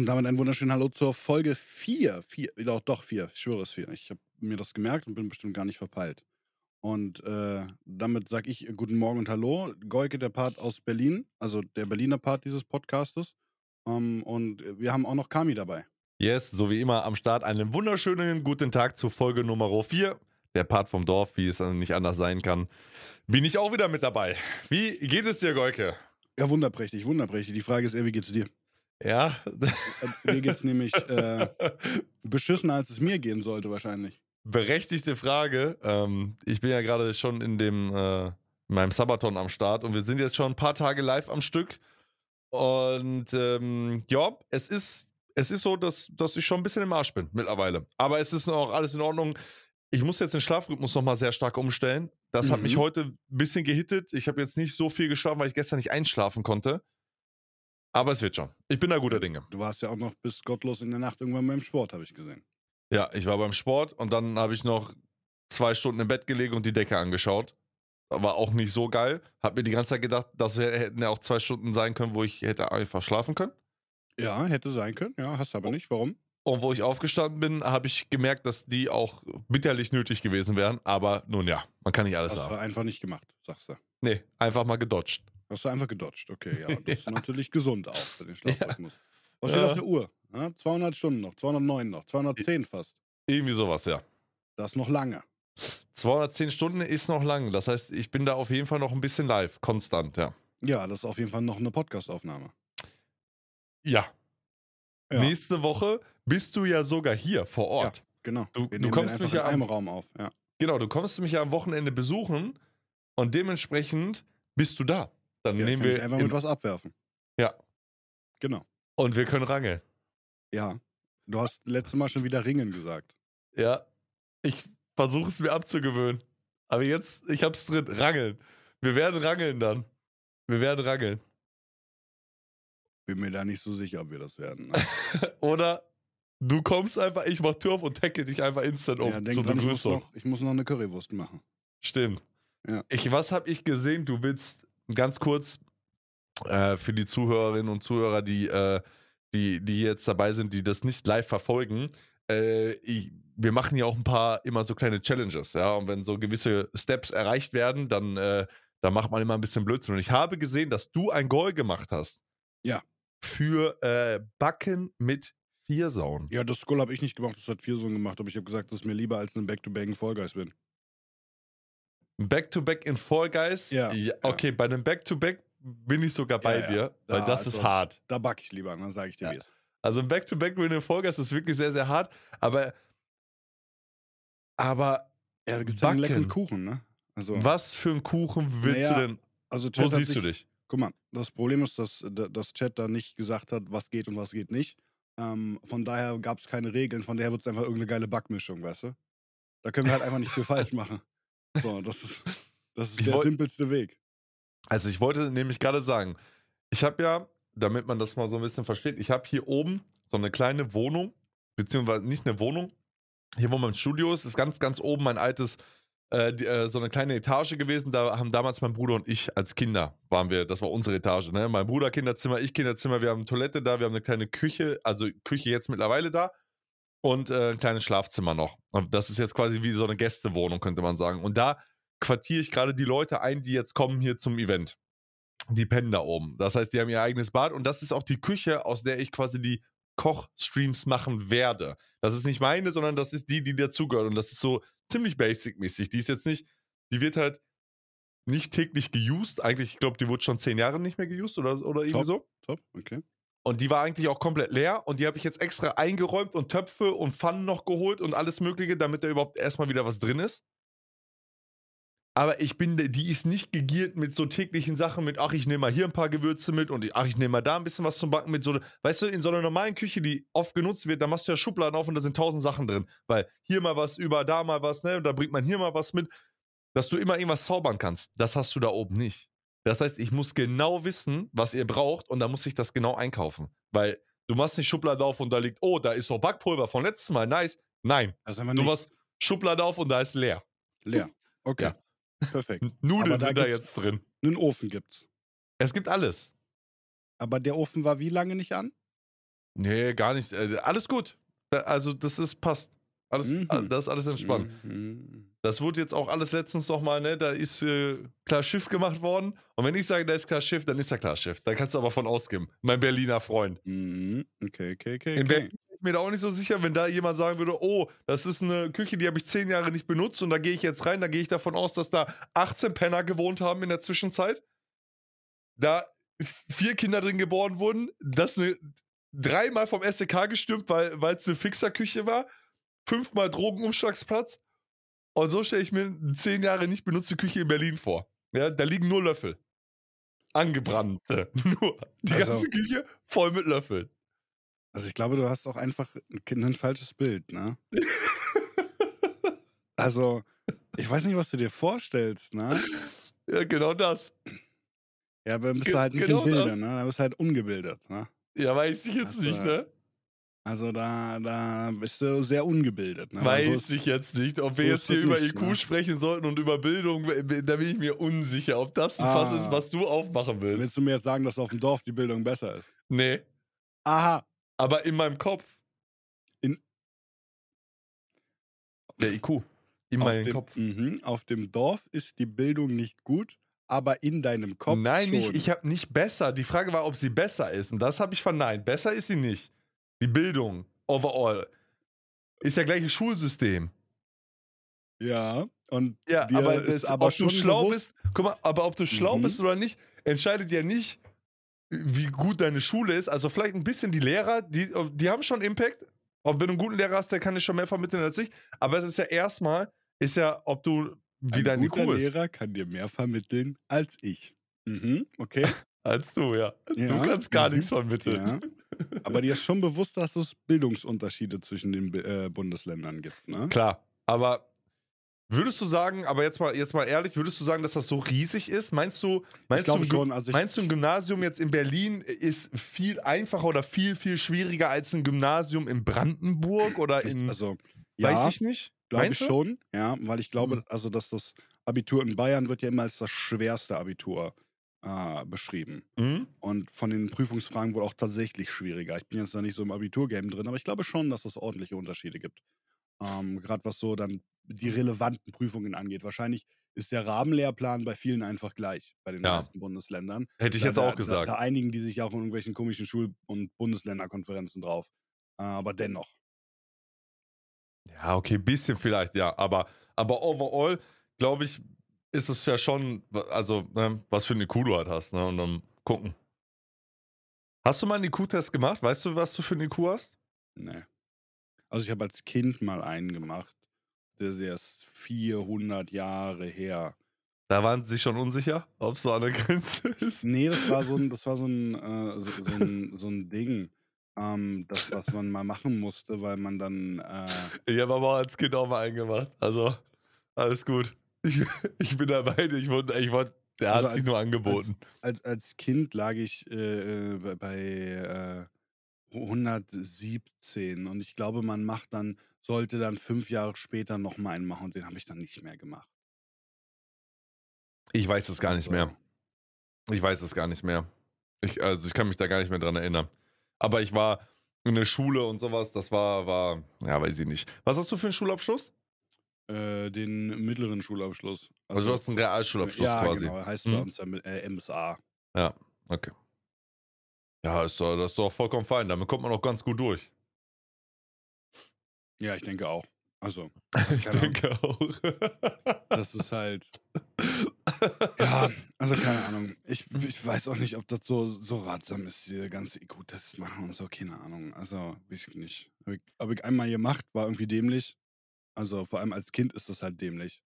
Und damit ein wunderschönen Hallo zur Folge 4. 4 doch, doch, 4. Ich schwöre es 4. Ich habe mir das gemerkt und bin bestimmt gar nicht verpeilt. Und äh, damit sage ich guten Morgen und Hallo. Goike, der Part aus Berlin, also der Berliner Part dieses Podcastes. Ähm, und wir haben auch noch Kami dabei. Yes, so wie immer am Start einen wunderschönen guten Tag zur Folge Nummer 4. Der Part vom Dorf, wie es nicht anders sein kann. Bin ich auch wieder mit dabei. Wie geht es dir, Goike? Ja, wunderprächtig, wunderprächtig. Die Frage ist eher, wie geht's dir? Ja. Äh, mir geht's nämlich äh, beschissener, als es mir gehen sollte, wahrscheinlich. Berechtigte Frage. Ähm, ich bin ja gerade schon in dem äh, in meinem Sabaton am Start und wir sind jetzt schon ein paar Tage live am Stück. Und ähm, ja, es ist, es ist so, dass, dass ich schon ein bisschen im Arsch bin mittlerweile. Aber es ist noch alles in Ordnung. Ich muss jetzt den Schlafrhythmus nochmal sehr stark umstellen. Das mhm. hat mich mhm. heute ein bisschen gehittet. Ich habe jetzt nicht so viel geschlafen, weil ich gestern nicht einschlafen konnte. Aber es wird schon. Ich bin da guter Dinge. Du warst ja auch noch bis gottlos in der Nacht irgendwann beim Sport, habe ich gesehen. Ja, ich war beim Sport und dann habe ich noch zwei Stunden im Bett gelegen und die Decke angeschaut. War auch nicht so geil. Hab mir die ganze Zeit gedacht, das hätten ja auch zwei Stunden sein können, wo ich hätte einfach schlafen können. Ja, hätte sein können. Ja, hast aber nicht. Warum? Und wo ich aufgestanden bin, habe ich gemerkt, dass die auch bitterlich nötig gewesen wären. Aber nun ja, man kann nicht alles hast haben. Hast du einfach nicht gemacht, sagst du. Nee, einfach mal gedodged. Hast du einfach gedodged, okay, ja. Das ja. ist natürlich gesund auch für den Schlafrhythmus. Was steht auf der Uhr? Ja, 200 Stunden noch, 209 noch, 210 fast. Irgendwie sowas, ja. Das ist noch lange. 210 Stunden ist noch lang. Das heißt, ich bin da auf jeden Fall noch ein bisschen live, konstant, ja. Ja, das ist auf jeden Fall noch eine Podcastaufnahme. Ja. ja. Nächste Woche bist du ja sogar hier vor Ort. Ja, genau. Du, du kommst mich ja einem Raum auf. Ja. Genau, du kommst mich ja am Wochenende besuchen und dementsprechend bist du da. Dann ja, nehmen wir einfach mit was abwerfen. Ja. Genau. Und wir können rangeln. Ja. Du hast letztes Mal schon wieder Ringen gesagt. Ja. Ich versuche es mir abzugewöhnen. Aber jetzt, ich hab's drin. Rangeln. Wir werden rangeln dann. Wir werden rangeln. Bin mir da nicht so sicher, ob wir das werden. Ne? Oder du kommst einfach, ich mach Tür auf und tacke dich einfach instant um ja, denk zur Begrüßung. Ich muss, noch, ich muss noch eine Currywurst machen. Stimmt. Ja. Ich, was habe ich gesehen? Du willst ganz kurz äh, für die Zuhörerinnen und Zuhörer, die, äh, die, die jetzt dabei sind, die das nicht live verfolgen. Äh, ich, wir machen ja auch ein paar immer so kleine Challenges, ja. Und wenn so gewisse Steps erreicht werden, dann, äh, dann macht man immer ein bisschen Blödsinn. Und ich habe gesehen, dass du ein Goal gemacht hast. Ja. Für äh, Backen mit Viersauen. Ja, das Goal habe ich nicht gemacht, das hat Viersauen gemacht, aber ich habe gesagt, das ist mir lieber als ein Back-to-Back in Fall Guys bin. Back-to-Back in Fall Guys? Ja. ja okay, ja. bei einem Back-to-Back bin ich sogar bei ja, dir, weil da, das also, ist hart. Da backe ich lieber, dann sage ich dir ja. wie es Also ein Back-to-Back-Win in Fall Guys ist wirklich sehr, sehr hart, aber aber ja, da gibt es einen leckeren Kuchen, ne? Also, Was für einen Kuchen willst naja, du denn? Also Wo siehst sich, du dich? Guck mal, das Problem ist, dass das Chat da nicht gesagt hat, was geht und was geht nicht. Ähm, von daher gab es keine Regeln, von daher wird es einfach irgendeine geile Backmischung, weißt du? Da können wir halt einfach nicht viel falsch machen. So, das ist, das ist der wollt, simpelste Weg. Also ich wollte nämlich gerade sagen, ich habe ja, damit man das mal so ein bisschen versteht, ich habe hier oben so eine kleine Wohnung, beziehungsweise nicht eine Wohnung, hier wo mein Studio ist, ist ganz, ganz oben mein altes, äh, die, äh, so eine kleine Etage gewesen. Da haben damals mein Bruder und ich als Kinder waren wir, das war unsere Etage, ne? Mein Bruder Kinderzimmer, ich Kinderzimmer, wir haben eine Toilette da, wir haben eine kleine Küche, also Küche jetzt mittlerweile da und äh, ein kleines Schlafzimmer noch. Und das ist jetzt quasi wie so eine Gästewohnung, könnte man sagen. Und da quartiere ich gerade die Leute ein, die jetzt kommen hier zum Event. Die pennen da oben. Das heißt, die haben ihr eigenes Bad und das ist auch die Küche, aus der ich quasi die Kochstreams machen werde. Das ist nicht meine, sondern das ist die, die dazugehört. Und das ist so ziemlich basic-mäßig. Die ist jetzt nicht, die wird halt nicht täglich geused. Eigentlich, ich glaube, die wurde schon zehn Jahre nicht mehr geused oder, oder irgendwie top, so. Top, okay. Und die war eigentlich auch komplett leer und die habe ich jetzt extra eingeräumt und Töpfe und Pfannen noch geholt und alles Mögliche, damit da überhaupt erstmal wieder was drin ist. Aber ich bin, die ist nicht gegiert mit so täglichen Sachen, mit, ach, ich nehme mal hier ein paar Gewürze mit und ach, ich nehme mal da ein bisschen was zum Backen mit. So, weißt du, in so einer normalen Küche, die oft genutzt wird, da machst du ja Schubladen auf und da sind tausend Sachen drin. Weil hier mal was, über da mal was, ne, und da bringt man hier mal was mit, dass du immer irgendwas zaubern kannst. Das hast du da oben nicht. Das heißt, ich muss genau wissen, was ihr braucht und da muss ich das genau einkaufen. Weil du machst nicht Schublade auf und da liegt, oh, da ist noch Backpulver von letztem Mal, nice. Nein. Du machst Schublade auf und da ist leer. Leer. Okay. Ja. Perfekt. Nudeln da sind da jetzt drin. Einen Ofen gibt's. Es gibt alles. Aber der Ofen war wie lange nicht an? Nee, gar nicht. Äh, alles gut. Also, das ist passt. Alles, Mhm. Das ist alles entspannt. Mhm. Das wurde jetzt auch alles letztens nochmal, ne? Da ist äh, klar Schiff gemacht worden. Und wenn ich sage, da ist klar Schiff, dann ist da klar Schiff. Da kannst du aber von ausgehen. Mein Berliner Freund. Mhm. Okay, okay, okay. In okay. Berlin bin ich mir da auch nicht so sicher, wenn da jemand sagen würde, oh, das ist eine Küche, die habe ich zehn Jahre nicht benutzt und da gehe ich jetzt rein, da gehe ich davon aus, dass da 18 Penner gewohnt haben in der Zwischenzeit. Da vier Kinder drin geboren wurden, das eine, dreimal vom SEK gestimmt, weil es eine Fixerküche war, fünfmal Drogenumschlagsplatz und so stelle ich mir eine zehn Jahre nicht benutzte Küche in Berlin vor. Ja, da liegen nur Löffel. Angebrannte. Nur. Die Also- ganze Küche voll mit Löffeln. Also ich glaube, du hast auch einfach ein, ein falsches Bild, ne? Also, ich weiß nicht, was du dir vorstellst, ne? Ja, genau das. Ja, aber dann bist Ge- du halt nicht genau im Bilde, das. ne? Da bist du halt ungebildet, ne? Ja, weiß ich jetzt Also, nicht, ne? Also da, da bist du sehr ungebildet, ne? Weiß so ist- ich jetzt nicht. Ob wir so jetzt hier über nicht, IQ ne? sprechen sollten und über Bildung, da bin ich mir unsicher, ob das ein Fass Ah. ist, was du aufmachen willst. Willst du mir jetzt sagen, dass auf dem Dorf die Bildung besser ist? Nee, Aha. aber in meinem Kopf. In- Der IQ. In auf meinem dem, Kopf. Mhm, auf dem Dorf ist die Bildung nicht gut, aber in deinem Kopf Nein, schon. nicht. Ich habe nicht besser. Die Frage war, ob sie besser ist. Und das habe ich verneint. Besser ist sie nicht. Die Bildung, overall. Ist ja gleiche Schulsystem. ja, und Ja, aber, ist aber ob du schlau bewusst, bist, guck mal, aber ob du schlau Mhm. bist oder nicht, entscheidet ja nicht, wie gut deine Schule ist. Also vielleicht ein bisschen die Lehrer, die, die haben schon Impact. Ob wenn du einen guten Lehrer hast, der kann dir schon mehr vermitteln als ich. Aber es ist ja erstmal, ist ja, ob du, wie ein dein guter IQ ist. Lehrer kann dir mehr vermitteln als ich. Mhm, okay. Als du, ja. Ja, Du kannst gar mhm, nichts vermitteln. Aber dir ist schon bewusst, dass es Bildungsunterschiede zwischen den äh, Bundesländern gibt, ne? Klar, aber würdest du sagen, aber jetzt mal, jetzt mal ehrlich, würdest du sagen, dass das so riesig ist? Meinst du, meinst, du, schon, also meinst du, ein Gymnasium jetzt in Berlin ist viel einfacher oder viel, viel schwieriger als ein Gymnasium in Brandenburg oder in, also, weiß ja, ich nicht? glaube ich schon, ja, weil ich glaube, Mhm. also, dass das Abitur in Bayern wird ja immer als das schwerste Abitur äh, beschrieben. Mhm. Und von den Prüfungsfragen wohl auch tatsächlich schwieriger. Ich bin jetzt da nicht so im Abiturgame drin, aber ich glaube schon, dass es ordentliche Unterschiede gibt. Ähm, Gerade was so dann die relevanten Prüfungen angeht. Wahrscheinlich ist der Rahmenlehrplan bei vielen einfach gleich, bei den Ja. meisten Bundesländern. Hätte ich Da- jetzt da, auch gesagt. Da, da einigen die sich auch in irgendwelchen komischen Schul- und Bundesländerkonferenzen drauf. Äh, aber dennoch. Ja, okay, bisschen vielleicht, ja. Aber, aber overall, glaube ich, ist es ja schon, also, ne, was für eine IQ du halt hast, ne? Und dann gucken. Hast du mal einen IQ-Test gemacht? Weißt du, was du für einen IQ hast? Nee. Also ich habe als Kind mal einen gemacht. Der ist erst 400 Jahre her. Da waren sie schon unsicher, ob es so an der Grenze ist. Nee, das war so ein, das war so ein, äh, so, so ein, so ein Ding. Ähm, das, was man mal machen musste, weil man dann. Äh, Ich habe aber auch als Kind auch mal einen gemacht. Also, alles gut. Ich, ich bin dabei. Ich wollte, ich wollte, der Also hat sich als- nur angeboten. als, als Kind lag ich äh, äh, bei äh, 117 und ich glaube, man macht dann, sollte dann fünf Jahre später nochmal einen machen und den habe ich dann nicht mehr gemacht. ich weiß es gar nicht Also, mehr. Ich weiß es gar nicht mehr. Ich, also, ich kann mich da gar nicht mehr dran erinnern. Aber ich war in der Schule und sowas. Das war, war, ja, weiß ich nicht. Was hast du für einen Schulabschluss? Äh, den mittleren Schulabschluss. Also, du hast einen Realschulabschluss ja, quasi. genau. Heißt Mhm. bei uns dann äh, MSA. Ja, okay. Ja, ist doch, das ist doch vollkommen fein. Damit kommt man auch ganz gut durch. Ja, ich denke auch. Also, also Ich keine Ahnung, denke auch. das ist halt. Ja, also keine Ahnung. Ich, ich weiß auch nicht, ob das so, so ratsam ist, diese ganze IQ-Tests machen und so, keine Ahnung. Also, weiß ich nicht. Habe ich, hab ich einmal gemacht, war irgendwie dämlich. Also, vor allem als Kind ist das halt dämlich.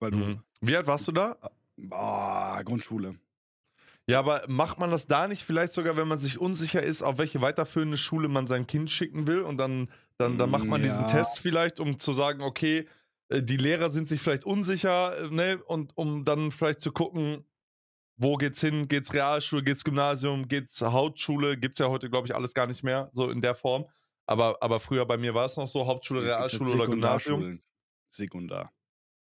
Weil du, Mhm. Wie alt warst du da? boah, Grundschule. Ja, aber macht man das da nicht vielleicht sogar, wenn man sich unsicher ist, auf welche weiterführende Schule man sein Kind schicken will und dann, dann, dann macht man diesen Ja. Test vielleicht, um zu sagen, okay, äh, die Lehrer sind sich vielleicht unsicher, äh, ne, und um dann vielleicht zu gucken, wo geht's hin? Geht's Realschule, geht's Gymnasium, geht's Hauptschule? Gibt's ja heute, glaube ich, alles gar nicht mehr, so in der Form. Aber, aber früher bei mir war es noch so, Hauptschule, halt Realschule oder Gymnasium. Sekundar.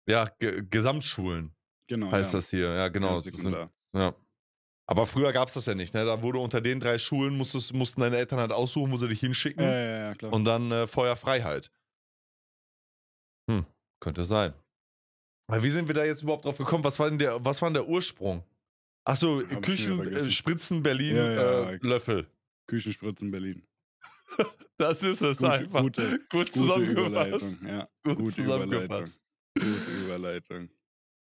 Ja, Ge Gesamtschulen Genau. heißt ja. das hier. Ja, genau. Ja, Sekundar. ja. Aber früher gab es das ja nicht, ne? Da wurde unter den drei Schulen, musstest, mussten deine Eltern halt aussuchen, wo sie dich hinschicken. Ja, ja, ja, klar. Und dann äh, Feuerfreiheit. Hm, könnte sein. Aber wie sind wir da jetzt überhaupt drauf gekommen? Was war denn der, was war denn der Ursprung? Achso, schon Küchen, äh. Spritzen, Berlin, Ja, ja, äh. Löffel. Küchenspritzen Berlin. Das ist es Gute, einfach. gute, Gut zusammengefasst. Überleitung. Ja, Gut gute Überleitung. zusammengefasst. Gute Überleitung.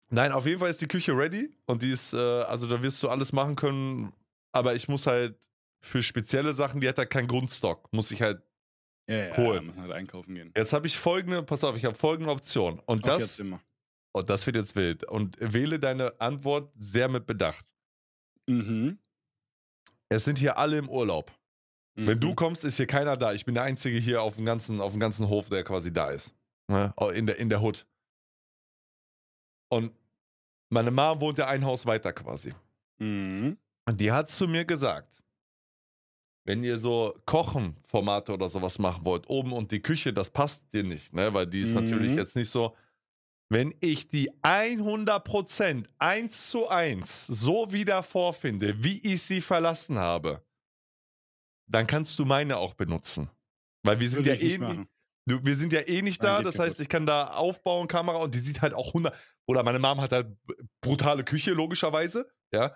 Nein, auf jeden Fall ist die Küche ready und die ist, äh, also da wirst du alles machen können, aber ich muss halt für spezielle Sachen, die hat da keinen Grundstock, muss ich halt. Ja, ja, Cool. ja, halt einkaufen gehen. Jetzt habe ich folgende, pass auf, ich habe folgende Option und Okay, das, immer. und das wird jetzt wild und wähle deine Antwort sehr mit Bedacht. Mhm. Es sind hier alle im Urlaub. Wenn du Mhm. kommst, ist hier keiner da. Ich bin der Einzige hier auf dem ganzen, auf dem ganzen Hof, der quasi da ist. Ne? In, der, in der Hut. Und meine Mom wohnt ja ein Haus weiter quasi. Mhm. Und die hat zu mir gesagt, wenn ihr so Kochenformate oder sowas machen wollt, oben und die Küche, das passt dir nicht, ne? Weil die ist Mhm. natürlich jetzt nicht so. Wenn ich die 100% eins zu eins so wieder vorfinde, wie ich sie verlassen habe, dann kannst du meine auch benutzen. Weil wir sind Würde ja eh nicht, du, wir sind ja eh nicht Nein, da. geht Das heißt, ich kann da aufbauen, Kamera und die sieht halt auch 100. Oder meine Mom hat halt brutale Küche, logischerweise. Ja.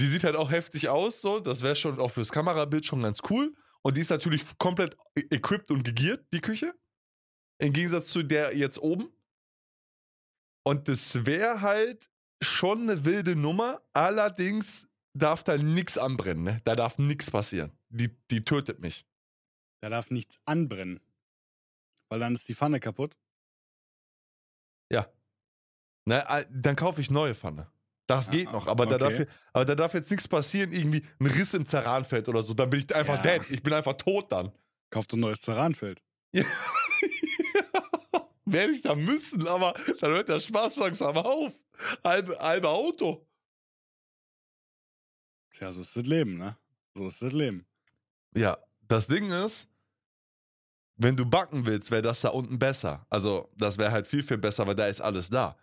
Die sieht halt auch heftig aus, so. Das wäre schon auch fürs Kamerabild schon ganz cool. Und die ist natürlich komplett e- equipped und gegiert, die Küche. Im Gegensatz zu der jetzt oben. Und das wäre halt schon eine wilde Nummer. Allerdings darf da nichts anbrennen, ne? Da darf nichts passieren. Die, die tötet mich. Da darf nichts anbrennen. Weil dann ist die Pfanne kaputt. Ja. Ne, äh, dann kaufe ich neue Pfanne. Das geht Ah, noch, aber, da darf, okay. aber da darf jetzt nichts passieren, irgendwie ein Riss im Zerranfeld oder so. Dann bin ich einfach Ja. dead. Ich bin einfach tot dann. Kauft ein neues Terranfeld. Werde ich da müssen, aber dann hört der Spaß langsam auf. Halbe, halbe Auto. Tja, so ist das Leben, ne? So ist das Leben. Ja, das Ding ist, wenn du backen willst, wäre das da unten besser. Also, das wäre halt viel, viel besser, weil da ist alles da.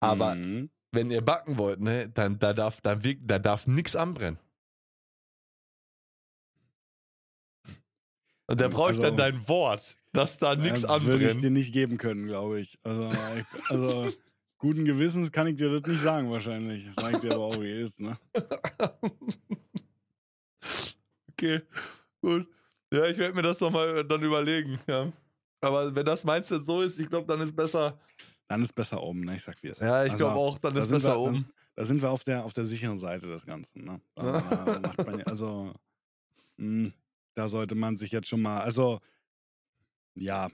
Aber Mhm. wenn ihr backen wollt, ne, dann da darf, da, wirk- da darf nichts anbrennen. Und da brauche ich dann also- dein Wort, dass da nichts Ja, Würde ich anbrennt. dir nicht geben können, glaube ich. Also, ich, also guten Gewissens kann ich dir das nicht sagen, wahrscheinlich. Sag ich dir aber auch, wie es ist, ne? okay, gut. Ja, ich werde mir das nochmal dann überlegen. Ja. Aber wenn das Mindset so ist, ich glaube, dann ist besser. Dann ist besser oben, ne? Ich sag, wie es ist. Ja, ich Also, glaube auch, dann da ist sind besser wir, oben. Dann, da sind wir auf der, auf der sicheren Seite des Ganzen, ne? Da, da macht man ja, also, mh, da sollte man sich jetzt schon mal, also, ja,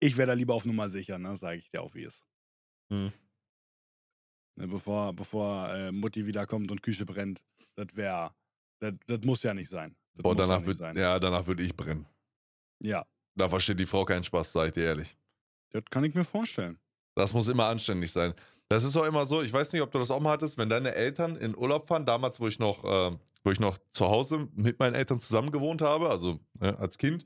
ich wäre da lieber auf Nummer sicher, ne? Sage ich dir auch, wie es ist. Hm. Ne, bevor bevor äh, Mutti wiederkommt und Küche brennt. Das wäre, das, das muss ja nicht sein. Das ja danach wird, sein. ja, danach würde ich brennen. ja, Da versteht die Frau keinen Spaß, sag ich dir ehrlich. das kann ich mir vorstellen. Das muss immer anständig sein. Das ist auch immer so, ich weiß nicht, ob du das auch mal hattest, wenn deine Eltern in Urlaub fahren, damals, wo ich noch, äh, wo ich noch zu Hause mit meinen Eltern zusammen gewohnt habe, also ne, als Kind.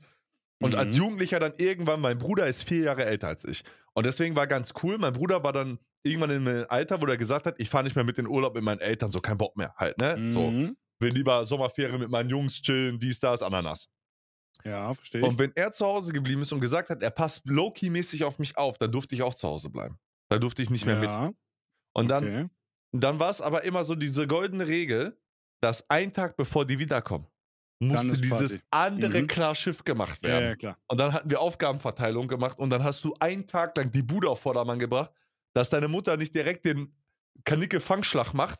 Und als Mhm. Jugendlicher dann irgendwann, mein Bruder ist vier Jahre älter als ich. Und deswegen war ganz cool, mein Bruder war dann irgendwann in einem Alter, wo er gesagt hat, ich fahre nicht mehr mit in den Urlaub mit meinen Eltern, so kein Bock mehr halt, ne? So, Mhm. will lieber Sommerferien mit meinen Jungs chillen, dies, das, Ananas. Ja, verstehe ich. Und wenn er zu Hause geblieben ist und gesagt hat, er passt low-key-mäßig auf mich auf, dann durfte ich auch zu Hause bleiben. Da durfte ich nicht mehr mit. ja, Und dann, okay. dann war es aber immer so diese goldene Regel, dass ein Tag bevor die wiederkommen, musste dieses Party. andere Mhm. klar Schiff gemacht Ja, werden. ja, klar. Und dann hatten wir Aufgabenverteilung gemacht und dann hast du einen Tag lang die Bude auf Vordermann gebracht, dass deine Mutter nicht direkt den Kanicke-Fangschlag macht,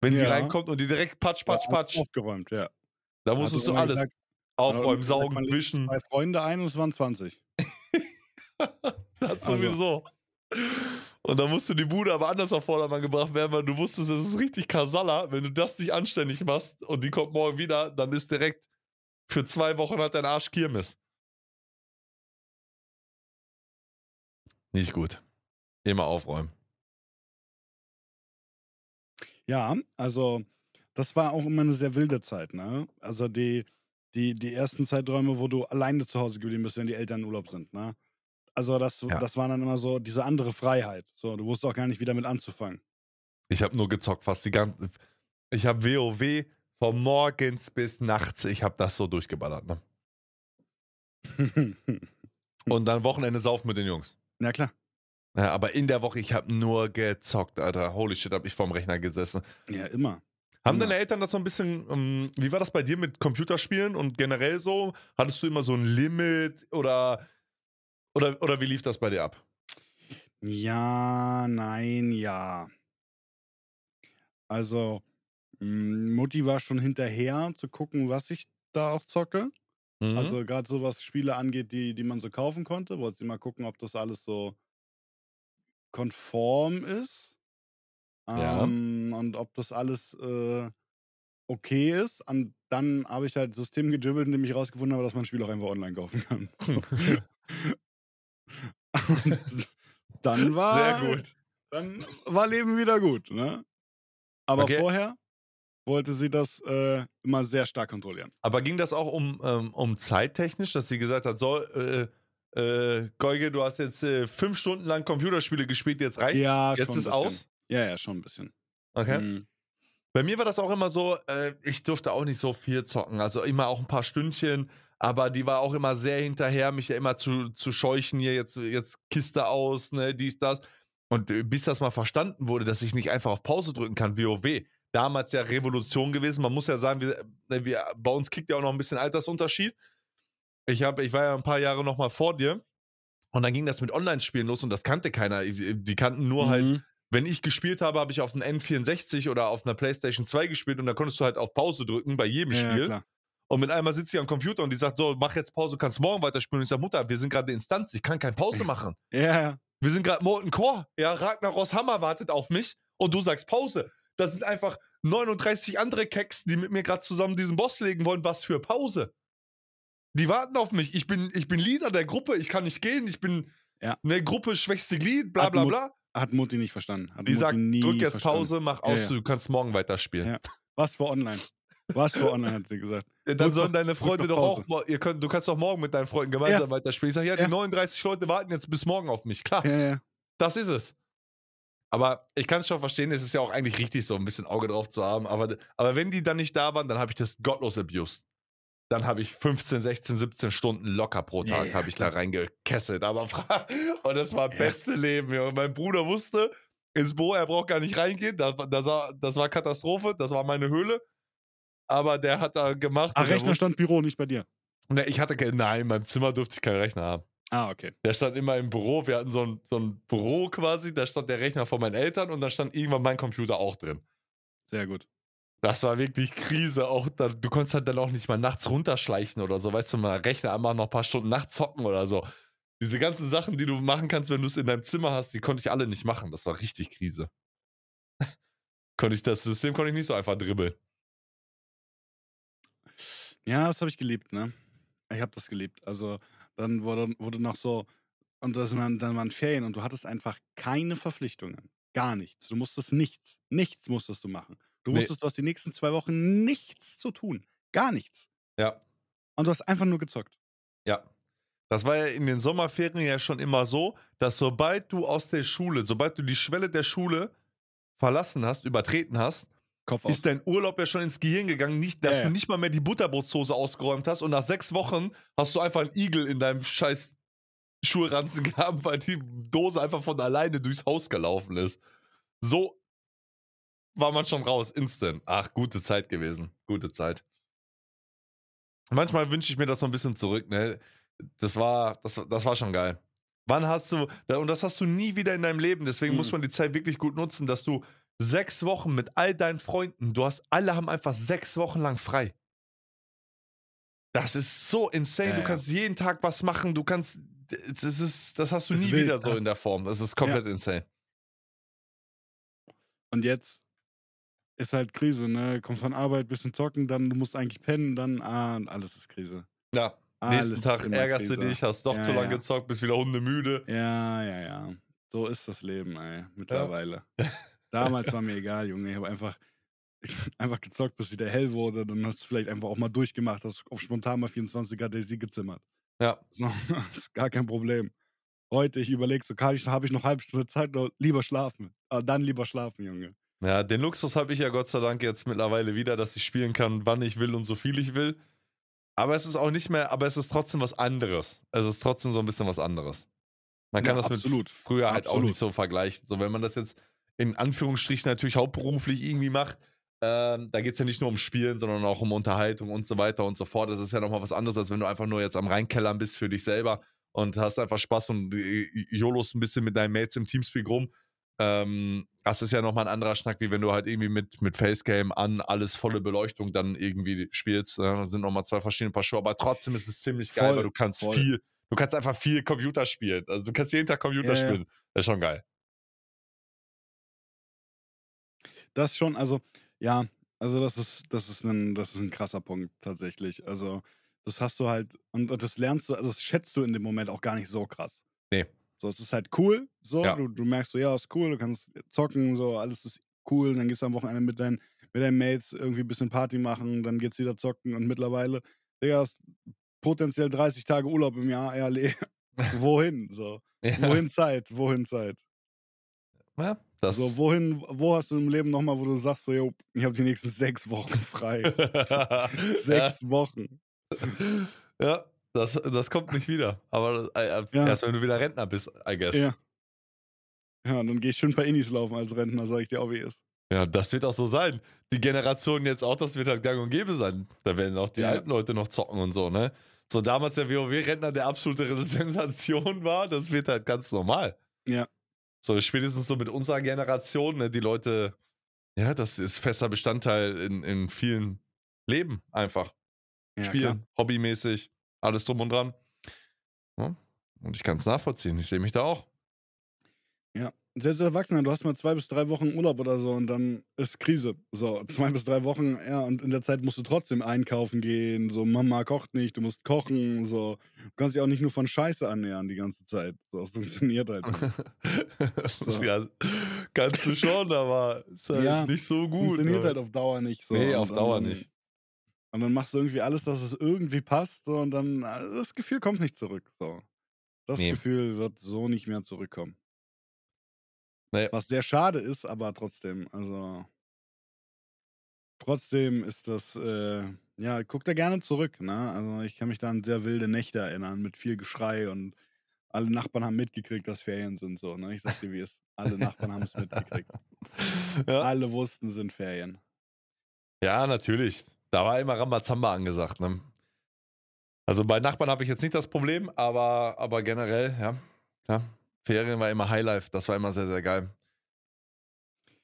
wenn sie Ja. reinkommt und die direkt patsch, patsch, patsch. Aufgeräumt, ja. Da musstest du alles gesagt, aufräumen, saugen, wischen. Zwei Freunde ein und es waren 20. Das Also. sowieso. Und dann musste die Bude aber anders auf Vordermann gebracht werden, weil du wusstest, es ist richtig Kasala. Wenn du das nicht anständig machst und die kommt morgen wieder, dann ist direkt für zwei Wochen hat dein Arsch Kirmes. Nicht gut. Immer aufräumen. Ja, also das war auch immer eine sehr wilde Zeit, ne? Also die, die, die ersten Zeiträume, wo du alleine zu Hause geblieben bist, wenn die Eltern in Urlaub sind, ne? Also das, Ja. das war dann immer so diese andere Freiheit. So, du wusstest auch gar nicht, wie damit anzufangen. Ich habe nur gezockt, fast die ganze. Ich habe WoW von morgens bis nachts. Ich habe das so durchgeballert. Ne? Und dann Wochenende saufen mit den Jungs. Na klar. Ja, aber in der Woche, ich habe nur gezockt, Alter. Holy shit, hab ich vorm Rechner gesessen. Ja, immer. Haben Immer. deine Eltern das so ein bisschen, ähm, wie war das bei dir mit Computerspielen und generell so? Hattest du immer so ein Limit oder, oder, oder wie lief das bei dir ab? Ja, nein, ja. Also, mm, Mutti war schon hinterher zu gucken, was ich da auch zocke. Mhm. Also gerade so was Spiele angeht, die, die man so kaufen konnte, wollte sie mal gucken, ob das alles so konform ist. Ja. Ähm, und ob das alles äh, okay ist. Und dann habe ich halt System gejibbelt, indem ich rausgefunden habe, dass man ein Spiel auch einfach online kaufen kann. Dann war Sehr gut. dann war Leben wieder gut, ne? Aber Okay. vorher wollte sie das äh, immer sehr stark kontrollieren. Aber ging das auch um, ähm, um zeittechnisch, dass sie gesagt hat, so, äh, äh, Geuge, du hast jetzt äh, fünf Stunden lang Computerspiele gespielt, jetzt reicht's, Ja, jetzt schon ein ist bisschen. aus? Ja, ja, schon ein bisschen. Okay. Mhm. Bei mir war das auch immer so, äh, ich durfte auch nicht so viel zocken, also immer auch ein paar Stündchen, aber die war auch immer sehr hinterher, mich ja immer zu, zu scheuchen, hier jetzt, jetzt Kiste aus, ne, dies, das. Und äh, bis das mal verstanden wurde, dass ich nicht einfach auf Pause drücken kann, WoW. Damals ja Revolution gewesen. Man muss ja sagen, wir, ne, wir, bei uns kickt ja auch noch ein bisschen Altersunterschied. Ich, hab, ich war ja ein paar Jahre noch mal vor dir. Und dann ging das mit Online-Spielen los und das kannte keiner. Die kannten nur halt Mhm. wenn ich gespielt habe, habe ich auf einem N64 oder auf einer PlayStation 2 gespielt und da konntest du halt auf Pause drücken bei jedem Ja, Spiel. klar. Und mit einmal sitzt sie am Computer und die sagt, so, mach jetzt Pause, kannst morgen weiterspielen. Und ich sage, Mutter, wir sind gerade eine Instanz, ich kann keine Pause machen. Ja. Wir sind gerade Molten Core. Ja, Ragnaros Hammer wartet auf mich und du sagst Pause. Das sind einfach 39 andere Keks, die mit mir gerade zusammen diesen Boss legen wollen. Was für Pause? Die warten auf mich. Ich bin, ich bin Leader der Gruppe, ich kann nicht gehen. Ich bin Ja. eine Gruppe schwächste Glied, bla Hat bla bla. Hat Mutti nicht verstanden. Hat Die Mutti sagt, nie drück jetzt verstanden. Pause, mach Ja, aus, ja. du kannst morgen weiterspielen. Ja. Was für online? Was für online, hat sie gesagt. Dann Drück sollen deine Freunde doch auch, ihr könnt, du kannst doch morgen mit deinen Freunden gemeinsam weiterspielen. Ich sage, ja, Ja. die 39 Leute warten jetzt bis morgen auf mich. Klar, Ja, ja. das ist es. Aber ich kann es schon verstehen, es ist ja auch eigentlich richtig, so ein bisschen Auge drauf zu haben. Aber, aber wenn die dann nicht da waren, dann habe ich das gottlos abused. Dann habe ich 15, 16, 17 Stunden locker pro Tag ja, habe ich da reingekesselt. Aber und das war Ja. beste Leben. Junge. Mein Bruder wusste ins Büro, er braucht gar nicht reingehen. Das, war- das, war, das war Katastrophe. Das war meine Höhle. Aber der hat da gemacht. Ach, und Rechner wusste- stand Büro, nicht bei dir. Ne, ich hatte kein, nein, in meinem Zimmer durfte ich keinen Rechner haben. Ah, okay. Der stand immer im Büro. Wir hatten so ein, so ein Büro quasi, da stand der Rechner von meinen Eltern und da stand irgendwann mein Computer auch drin. Sehr gut. Das war wirklich Krise. Auch da, du konntest halt dann auch nicht mal nachts runterschleichen oder so. Weißt du, mal Rechner einmal noch ein paar Stunden nachts zocken oder so. Diese ganzen Sachen, die du machen kannst, wenn du es in deinem Zimmer hast, die konnte ich alle nicht machen. Das war richtig Krise. konnte ich, das System konnte ich nicht so einfach dribbeln. Ja, das habe ich geliebt, ne? Ich habe das geliebt. Also, dann wurde, wurde noch so, und das, dann, dann waren Ferien und du hattest einfach keine Verpflichtungen. Gar nichts. Du musstest nichts. Nichts musstest du machen. Du Nee. wusstest, du hast die nächsten zwei Wochen nichts zu tun. Gar nichts. Ja. Und du hast einfach nur gezockt. Ja. Das war ja in den Sommerferien ja schon immer so, dass sobald du aus der Schule, sobald du die Schwelle der Schule verlassen hast, übertreten hast, ist dein Urlaub ja schon ins Gehirn gegangen, nicht, dass Ja, ja. du nicht mal mehr die Butterbrotssoße ausgeräumt hast und nach sechs Wochen hast du einfach einen Igel in deinem scheiß Schulranzen gehabt, weil die Dose einfach von alleine durchs Haus gelaufen ist. So war man schon raus, instant. Ach, gute Zeit gewesen. Gute Zeit. Manchmal wünsche ich mir das so ein bisschen zurück, ne? Das war, das, das war schon geil. Wann hast du, und das hast du nie wieder in deinem Leben, deswegen Mhm. muss man die Zeit wirklich gut nutzen, dass du sechs Wochen mit all deinen Freunden, du hast, alle haben einfach sechs Wochen lang frei. Das ist so insane. Ja, du ja. kannst jeden Tag was machen, du kannst, das, ist, das hast du Das nie wild, wieder so ja. in der Form. Das ist komplett insane. Und jetzt ist halt Krise, ne? Kommst von Arbeit, bisschen zocken, dann du musst eigentlich pennen, dann, ah, alles ist Krise. Ja. Alles Nächsten Tag ärgerst du Krise. dich, hast doch Ja, zu lange ja. gezockt, bist wieder hundemüde. Ja, ja, ja. So ist das Leben, ey, mittlerweile. Damals war mir egal, Junge. Ich habe einfach, einfach gezockt, bis wieder hell wurde. Dann hast du vielleicht einfach auch mal durchgemacht, hast auf spontan mal 24er Daisy gezimmert. Ja. So, das ist gar kein Problem. Heute, ich überlege, so habe ich, hab ich noch halbe Stunde Zeit, lieber schlafen. Aber dann lieber schlafen, Junge. Ja, den Luxus habe ich ja Gott sei Dank jetzt mittlerweile wieder, dass ich spielen kann, wann ich will und so viel ich will. Aber es ist auch nicht mehr, aber es ist trotzdem was anderes. Es ist trotzdem so ein bisschen was anderes. Man kann Ja, das absolut. mit früher halt auch Absolut. nicht so vergleichen. So, wenn man das jetzt in Anführungsstrichen natürlich hauptberuflich irgendwie macht, ähm, da geht es ja nicht nur um Spielen, sondern auch um Unterhaltung und so weiter und so fort. Das ist ja nochmal was anderes, als wenn du einfach nur jetzt am Reinkellern bist für dich selber und hast einfach Spaß und äh, YOLOst ein bisschen mit deinen Mates im Teamspeak rum. Ähm, das ist ja nochmal ein anderer Schnack, wie wenn du halt irgendwie mit, mit Facecam an alles volle Beleuchtung dann irgendwie spielst. Äh, das sind nochmal zwei verschiedene Paar Schuhe, aber trotzdem ist es ziemlich geil, Voll, weil du kannst voll. viel, du kannst einfach viel Computer spielen. Also du kannst jeden Tag Computer Ja, ja. spielen. Das ist schon geil. Das schon, also, ja, also das ist, das ist ein, das ist ein krasser Punkt tatsächlich. Also, das hast du halt, und das lernst du, also das schätzt du in dem Moment auch gar nicht so krass. Nee. So, es ist halt cool, so, Ja. du, du merkst so, ja, ist cool, du kannst zocken, so, alles ist cool, und dann gehst du am Wochenende mit deinen, mit deinen Mates irgendwie ein bisschen Party machen, dann geht's wieder zocken und mittlerweile, Digga, hast potenziell 30 Tage Urlaub im Jahr, ja, le- wohin, so, Ja. wohin Zeit, wohin Zeit. Ja, das So, wohin, wo hast du im Leben nochmal, wo du sagst, so, yo, ich habe die nächsten sechs Wochen frei. sechs Wochen. Ja, das, das kommt nicht wieder. Aber äh, äh, Ja. erst wenn du wieder Rentner bist, I guess. Ja. Ja, und dann gehe ich schön ein paar Innis laufen als Rentner, sag ich dir auch, wie ist. Ja, das wird auch so sein. Die Generation jetzt auch, das wird halt gang und gäbe sein. Da werden auch die Ja. alten Leute noch zocken und so, ne? So damals der WoW-Rentner, der absolute Sensation war, das wird halt ganz normal. Ja. So spätestens so mit unserer Generation, ne, die Leute, ja, das ist fester Bestandteil in, in vielen Leben einfach. Ja, Spielen, hobbymäßig, alles drum und dran. Ja, und ich kann es nachvollziehen. Ich sehe mich da auch. Ja. Selbst als Erwachsener, du hast mal zwei bis drei Wochen Urlaub oder so und dann ist Krise. So, zwei bis drei Wochen, ja, und in der Zeit musst du trotzdem einkaufen gehen. So, Mama kocht nicht, du musst kochen. So, du kannst dich auch nicht nur von Scheiße annähern die ganze Zeit. So, das funktioniert halt. So. ja, kannst du schon, aber ist halt Ja, nicht so gut. funktioniert ne? halt auf Dauer nicht. So. Nee, auf Dauer nicht. Und dann machst du irgendwie alles, dass es irgendwie passt. So, und dann, äh, das Gefühl kommt nicht zurück. So. Das Nee. Gefühl wird so nicht mehr zurückkommen. Nee. Was sehr schade ist, aber trotzdem, also. Trotzdem ist das, äh, ja, guck da gerne zurück, ne? Also ich kann mich da an sehr wilde Nächte erinnern, mit viel Geschrei und alle Nachbarn haben mitgekriegt, dass Ferien sind, so, ne? Ich sag dir, wie es. Alle Nachbarn haben es mitgekriegt. Ja. Alle wussten, sind Ferien. ja, natürlich. Da war immer Rambazamba angesagt. Ne? Also bei Nachbarn habe ich jetzt nicht das Problem, aber, aber generell, ja, klar. Ferien war immer Highlife. Das war immer sehr, sehr geil.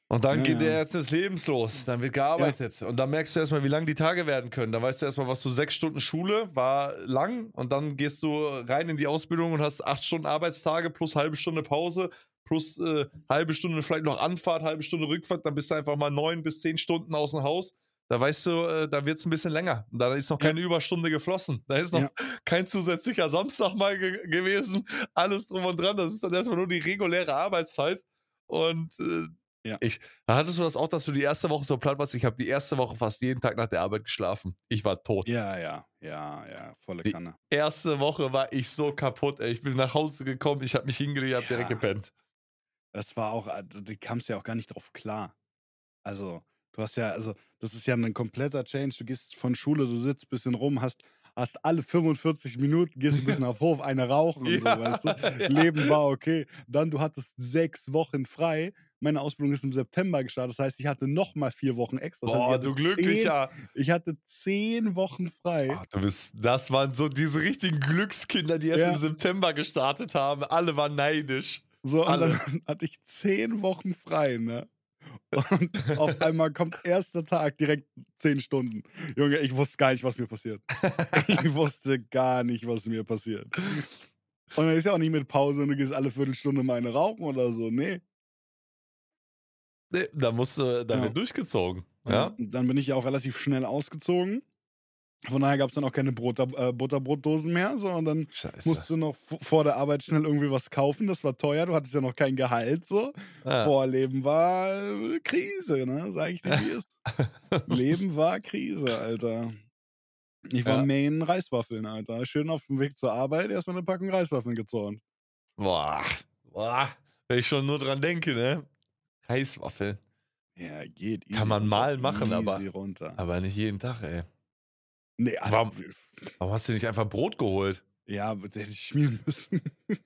Und dann Ja, geht ja. der jetzt das Lebens los. Dann wird gearbeitet. Und dann merkst du erstmal, wie lang die Tage werden können. Dann weißt du erstmal, was du sechs Stunden Schule war lang. Und dann gehst du rein in die Ausbildung und hast acht Stunden Arbeitstage plus halbe Stunde Pause plus äh, halbe Stunde vielleicht noch Anfahrt, halbe Stunde Rückfahrt. Dann bist du einfach mal neun bis zehn Stunden aus dem Haus. Da weißt du, äh, da wird es ein bisschen länger. Da ist noch Ja. keine Überstunde geflossen. Da ist noch Ja. kein zusätzlicher Samstag mal ge gewesen. Alles drum und dran. Das ist dann erstmal nur die reguläre Arbeitszeit. Und äh, Ja. ich, hattest du das auch, dass du die erste Woche so platt warst? Ich habe die erste Woche fast jeden Tag nach der Arbeit geschlafen. Ich war tot. Ja, ja, ja, ja, volle Die- Kanne. Erste Woche war ich so kaputt. Ey. Ich bin nach Hause gekommen, ich habe mich hingelegt, habe direkt Ja. gepennt. Das war auch, äh, du kamst ja auch gar nicht drauf klar. Also, du hast ja, also, das ist ja ein kompletter Change. Du gehst von Schule, du sitzt ein bisschen rum, hast, hast alle 45 Minuten, gehst ein bisschen auf Hof, eine rauchen und Ja. so, weißt du? Leben war okay. Dann, du hattest sechs Wochen frei. Meine Ausbildung ist im September gestartet. Das heißt, ich hatte noch mal vier Wochen extra. Das heißt, Boah, hatte du Zehn, glücklicher. ich hatte zehn Wochen frei. Ach, du bist, das waren so diese richtigen Glückskinder, die erst Ja. im September gestartet haben. Alle waren neidisch. So, und Alle. dann hatte ich zehn Wochen frei, ne? Und auf einmal kommt erster Tag direkt zehn Stunden. Junge, ich wusste gar nicht, was mir passiert. Ich wusste gar nicht, was mir passiert. Und dann ist ja auch nicht mit Pause und du gehst alle Viertelstunde mal eine rauchen oder so. Nee. Nee, da musst du, da Ja. wird durchgezogen. Ja. Dann bin ich ja auch relativ schnell ausgezogen. Von daher gab es dann auch keine Brot, äh, Butterbrotdosen mehr, sondern Scheiße. musst du noch vor der Arbeit schnell irgendwie was kaufen. Das war teuer, du hattest ja noch kein Gehalt so. Ja. Boah, Leben war äh, Krise, ne? Sag ich dir, wie ist. Leben war Krise, Alter. Ich war Ja. Main Reiswaffeln, Alter. Schön auf dem Weg zur Arbeit erstmal eine Packung Reiswaffeln gezornt. Boah. Boah. Wenn ich schon nur dran denke, ne? Reiswaffel. Ja, geht. Kann man mal machen, aber- runter. Aber nicht jeden Tag, ey. Nee, Alter, Warum- Warum hast du nicht einfach Brot geholt? Ja, das hätte ich schmieren müssen.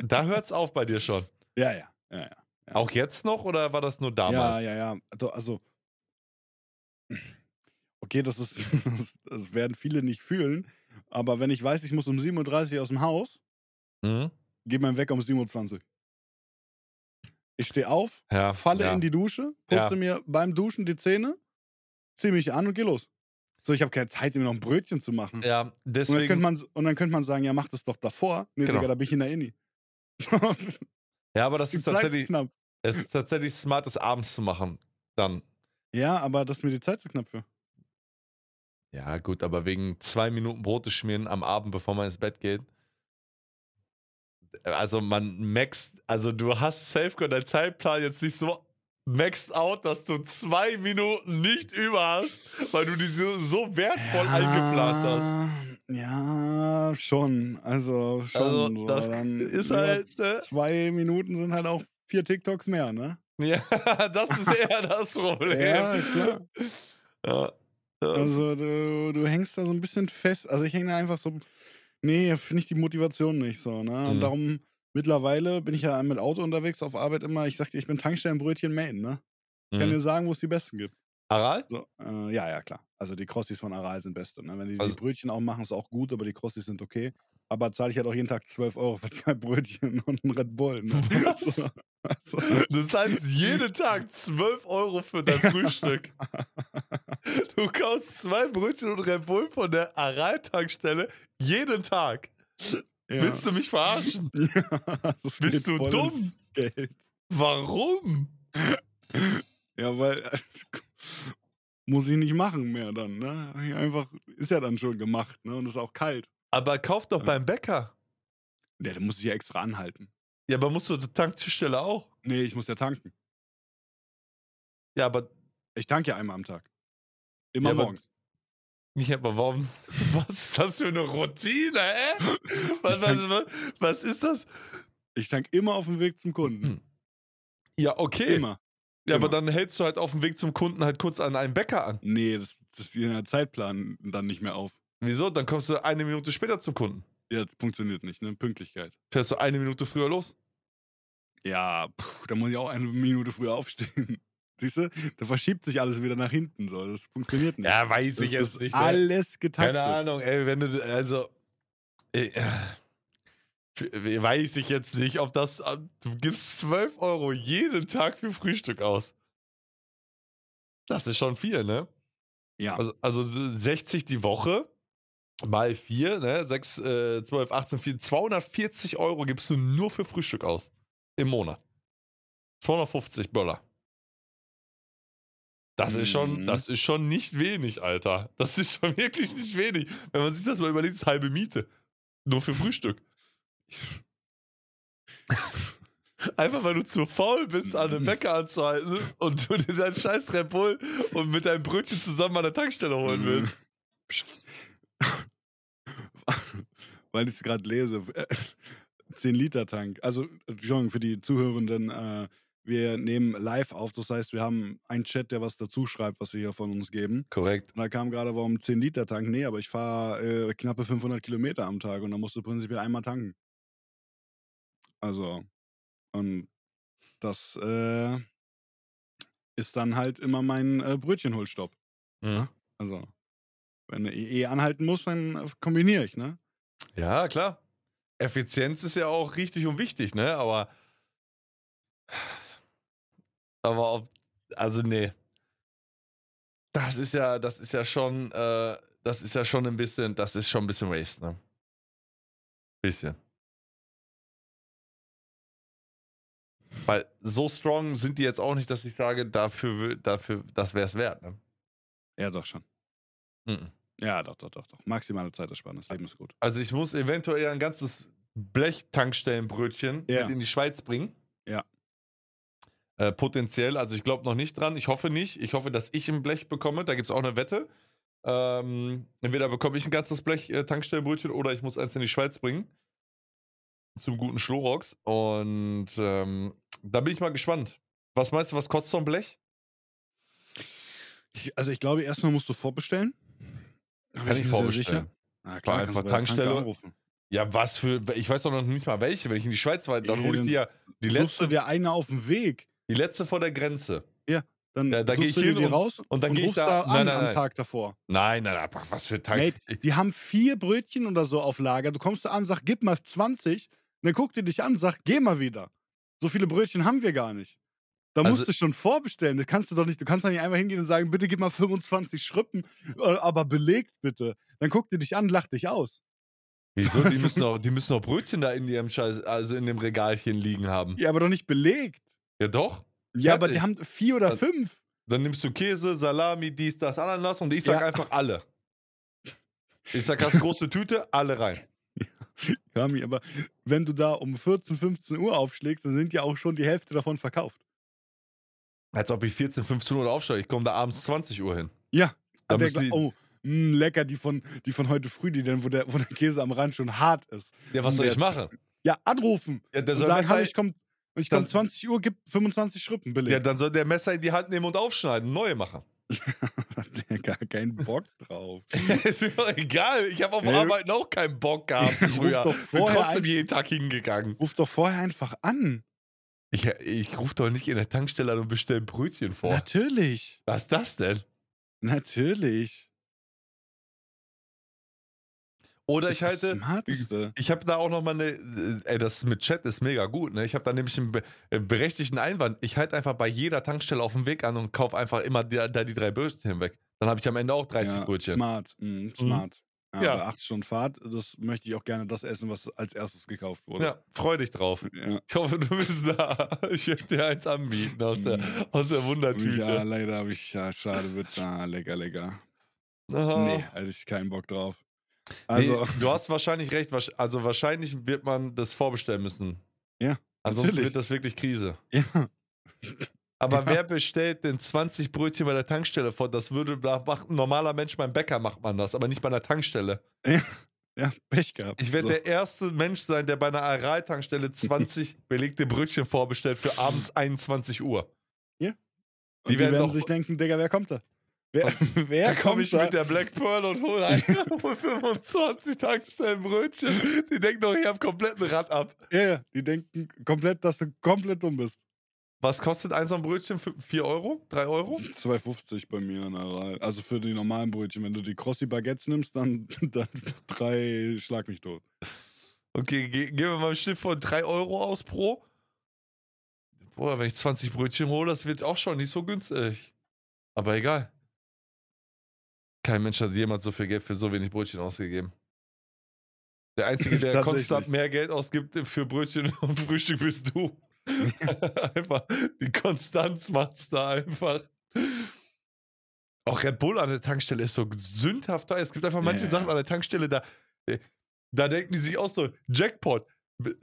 Da hört's auf bei dir schon. ja, ja, ja, ja. Auch jetzt noch oder war das nur damals? Ja, ja, ja. Also, okay, das ist, das, werden viele nicht fühlen, aber wenn ich weiß, ich muss um 7.30 Uhr aus dem Haus, Mhm. geht mein Wecker um 7.20 Uhr. Ich stehe auf, Ja, falle ja. in die Dusche, putze mir beim Duschen die Zähne, ziehe mich an und geh los. So, ich habe keine Zeit, mir noch ein Brötchen zu machen. Ja, Und, deswegen. könnte man, und dann könnte man sagen, ja, mach das doch davor. Nee, Genau. Digga, da bin ich in der Inni. ja, aber das die ist Zeit ist tatsächlich, knapp. es ist tatsächlich smart, das abends zu machen. Dann. Ja, aber das ist mir die Zeit zu knapp für. Ja, gut, aber wegen zwei Minuten Brote schmieren am Abend, bevor man ins Bett geht. Also man maxt, also du hast Safeguard dein Zeitplan jetzt nicht so maxed out, dass du zwei Minuten nicht über hast, weil du die so, so wertvoll eingeplant hast. Ja, schon. Also schon. Also, so. das Dann ist halt, ne? Zwei Minuten sind halt auch vier TikToks mehr, ne? Ja, das ist eher das Problem. Ja, klar. Ja. Ja. Also du, du hängst da so ein bisschen fest. Also ich hänge da einfach so. Nee, finde ich die Motivation nicht so, ne? Und Mhm. darum, mittlerweile bin ich ja mit Auto unterwegs auf Arbeit immer. Ich sag dir, ich bin Tankstellenbrötchen Main, ne? Ich kann Mhm. dir sagen, wo es die besten gibt. Aral? So, äh, ja, ja, klar. Also die Crossis von Aral sind beste. Ne? Wenn die, Also- die Brötchen auch machen, ist auch gut, aber die Crossis sind okay. Aber zahle ich halt auch jeden Tag 12 Euro für zwei Brötchen und einen Red Bull. Ne? So, also, Das heißt, jeden Tag 12 Euro für dein Frühstück. Du kaufst zwei Brötchen und Red Bull von der Aral-Tankstelle jeden Tag. Ja. Willst du mich verarschen? Ja, Bist du dumm? Geld. Warum? Ja, weil muss ich nicht machen mehr dann. Ne? Einfach ist ja dann schon gemacht ne? und ist auch kalt. Aber kauf doch Ja. beim Bäcker. Ja, da muss ich ja extra anhalten. Ja, aber musst du die Tankstelle auch? Nee, ich muss ja tanken. Ja, aber Ich tanke ja einmal am Tag. Immer Ja, morgens. Nicht, aber warum? Was ist das für eine Routine, hä? Was, was, was, was ist das? Ich tanke immer auf dem Weg zum Kunden. Hm. Ja, okay. Immer. Ja, aber immer. dann hältst du halt auf dem Weg zum Kunden halt kurz an einen Bäcker an. Nee, das, das geht in der Zeitplan dann nicht mehr auf. Wieso? Dann kommst du eine Minute später zum Kunden. Ja, das funktioniert nicht, ne? Pünktlichkeit. Fährst du eine Minute früher los? Ja, da muss ich auch eine Minute früher aufstehen. Siehst du? Da verschiebt sich alles wieder nach hinten. So. Das funktioniert nicht. weiß das ist alles getaktet. Keine Ahnung, ey, wenn du, also, äh, äh, weiß ich jetzt nicht, ob das, äh, du gibst 12 Euro jeden Tag für Frühstück aus. Das ist schon viel, ne? Ja, Also, also 60 die Woche mal 4, ne? 6, äh, 12, 18, 4, 240 Euro gibst du nur für Frühstück aus. Im Monat. 250 Böller. Das ist schon, Mhm. das ist schon nicht wenig, Alter. Das ist schon wirklich nicht wenig. Wenn man sich das mal überlegt, ist halbe Miete. Nur für Frühstück. Einfach weil du zu faul bist, an einem Bäcker anzuhalten und du dir deinen scheiß Red Bull und mit deinem Brötchen zusammen an der Tankstelle holen willst. weil ich es gerade lese. 10 Liter Tank. Also, Entschuldigung, für die Zuhörenden, äh, wir nehmen live auf. Das heißt, wir haben einen Chat, der was dazu schreibt, was wir hier von uns geben. Korrekt. Und da kam gerade, warum 10 Liter Tank? Nee, aber ich fahre äh, knappe 500 Kilometer am Tag und da musst du prinzipiell einmal tanken. Also, und das äh, ist dann halt immer mein äh, Brötchenholstopp. Mhm. Also, wenn du eh anhalten musst, dann kombiniere ich, ne? Ja, klar. Effizienz ist ja auch richtig und wichtig, ne? Aber. Aber ob. Also, nee. Das ist ja, das ist ja schon, äh, das ist ja schon ein bisschen, das ist schon ein bisschen Waste, ne? Bisschen. Weil so strong sind die jetzt auch nicht, dass ich sage, dafür, dafür das wäre es wert, ne? Ja, doch schon. Mhm. Ja, doch, doch, doch, doch. Maximale Zeitersparnis. Leben ist gut. Also ich muss eventuell ein ganzes Blechtankstellenbrötchen Ja. in die Schweiz bringen. Äh, potenziell, also ich glaube noch nicht dran. Ich hoffe nicht. Ich hoffe, dass ich ein Blech bekomme. Da gibt es auch eine Wette. Ähm, entweder bekomme ich ein ganzes Blech äh, Tankstellenbrötchen oder ich muss eins in die Schweiz bringen. Zum guten Schlorox. Und ähm, da bin ich mal gespannt. Was meinst du, was kostet so ein Blech? Ich, also ich glaube, erstmal musst du vorbestellen. Kann ich sehr vorbestellen. Na klar, einfach Tankstelle. anrufen. Ja, was für. Ich weiß doch noch nicht mal welche. Wenn ich in die Schweiz war, dann hole ich dann die ja. Die Suchst du letzte, dir eine auf dem Weg, die letzte vor der Grenze. dann Ja, da geh suchst ich hin die und- raus und dann geh ich da- da nein, an nein, am nein. Tag davor. Nein, nein, nein, was für Tank. Mate, die haben vier Brötchen oder so auf Lager. Du kommst da an, sag, gib mal 20. Dann guckt die dich an, sag, geh mal wieder. So viele Brötchen haben wir gar nicht. Da Also- musst du schon vorbestellen. Das kannst du doch nicht. Du kannst doch nicht einfach hingehen und sagen, bitte gib mal 25 Schrippen, äh, aber belegt bitte. Dann guckt die dich an, lacht dich aus. Wieso? Die müssen, auch, die müssen auch Brötchen da in ihrem Scheiß, also in dem Regalchen liegen haben. Ja, aber doch nicht belegt. Ja, doch. Ja, aber die haben vier oder Also- fünf. Dann nimmst du Käse, Salami, dies, das, Ananas und ich sag Ja. einfach alle. Ich sag, hast große Tüte, alle rein. Kami, aber wenn du da um 14, 15 Uhr aufschlägst, dann sind ja auch schon die Hälfte davon verkauft. Als ob ich 14, 15 Uhr aufsteige. Ich komme da abends 20 Uhr hin. Ja. Da der die- oh, mh, lecker, die von, die von heute früh, die denn, wo der, wo der Käse am Rand schon hart ist. Ja, was Und soll ich machen? Ja, anrufen. Ja, der soll sagen, hallo, ich komme ich Dann- 20 Uhr, gib 25 Schrippen billig. ja, dann soll der Messer in die Hand nehmen und aufschneiden, neue machen. Hat der gar keinen Bock drauf. ist mir doch egal. Ich habe auf Ja. Arbeiten auch keinen Bock gehabt früher. doch Bin vorher trotzdem ein- jeden Tag hingegangen. Ruf doch vorher einfach an. Ich, ich rufe doch nicht in der Tankstelle an und bestelle ein Brötchen vor. Natürlich. Was ist das denn? Natürlich. Oder ich halte, Smarteste. Ich habe da auch noch mal eine, äh, ey, das mit Chat ist mega gut. Ne? Ich habe da nämlich einen äh, berechtigten Einwand. Ich halte einfach bei jeder Tankstelle auf dem Weg an und kaufe einfach immer die, da die drei Brötchen weg. Dann habe ich am Ende auch 30 ja, Brötchen. Smart. Mhm, smart. Ja, Ja. Bei 8 Stunden Fahrt, das möchte ich auch gerne das essen, was als erstes gekauft wurde. Ja, freu dich drauf. Ja. Ich hoffe, du bist da. Ich werde dir eins anbieten aus der, Mhm. aus der Ja, Wundertüte. leider habe ich, ja, schade, wird da, lecker, lecker. Aha. Nee, hätte ich keinen Bock drauf. Also, nee, du hast wahrscheinlich recht. Also wahrscheinlich wird man das vorbestellen müssen. Ja, Ansonsten natürlich. wird das wirklich Krise. ja. Aber Ja. wer bestellt denn 20 Brötchen bei der Tankstelle vor? Das würde macht ein normaler Mensch beim Bäcker macht man das, aber nicht bei einer Tankstelle. ja, Pech gehabt. Ich werde So. der erste Mensch sein, der bei einer Aral-Tankstelle 20 belegte Brötchen vorbestellt für abends 21 Uhr. Und die die werden werden sich denken, Digga, wer kommt da? Wer, wer komme ich da? mit der Black Pearl und hole ein, hol 25 Tankstellenbrötchen. Die denken doch, ich habe kompletten Rad ab. Ja, ja, die denken komplett, dass du komplett dumm bist. Was kostet eins am Brötchen? 4 Euro? 3 Euro? 2,50 bei mir in Aral. Also für die normalen Brötchen. Wenn du die Crossi Baguettes nimmst, dann, dann drei Schlag mich tot. Okay, ge gehen wir mal ein Schnitt von 3 Euro aus pro. Boah, wenn ich 20 Brötchen hole, das wird auch schon nicht so günstig. Aber egal. Kein Mensch hat jemals so viel Geld für so wenig Brötchen ausgegeben. Der Einzige, der konstant mehr Geld ausgibt für Brötchen und Frühstück, bist du. einfach, die Konstanz macht's da einfach. Auch Red Bull an der Tankstelle ist so sündhaft teuer. Es gibt einfach manche Ja. Sachen an der Tankstelle, da, da denken die sich auch so, Jackpot.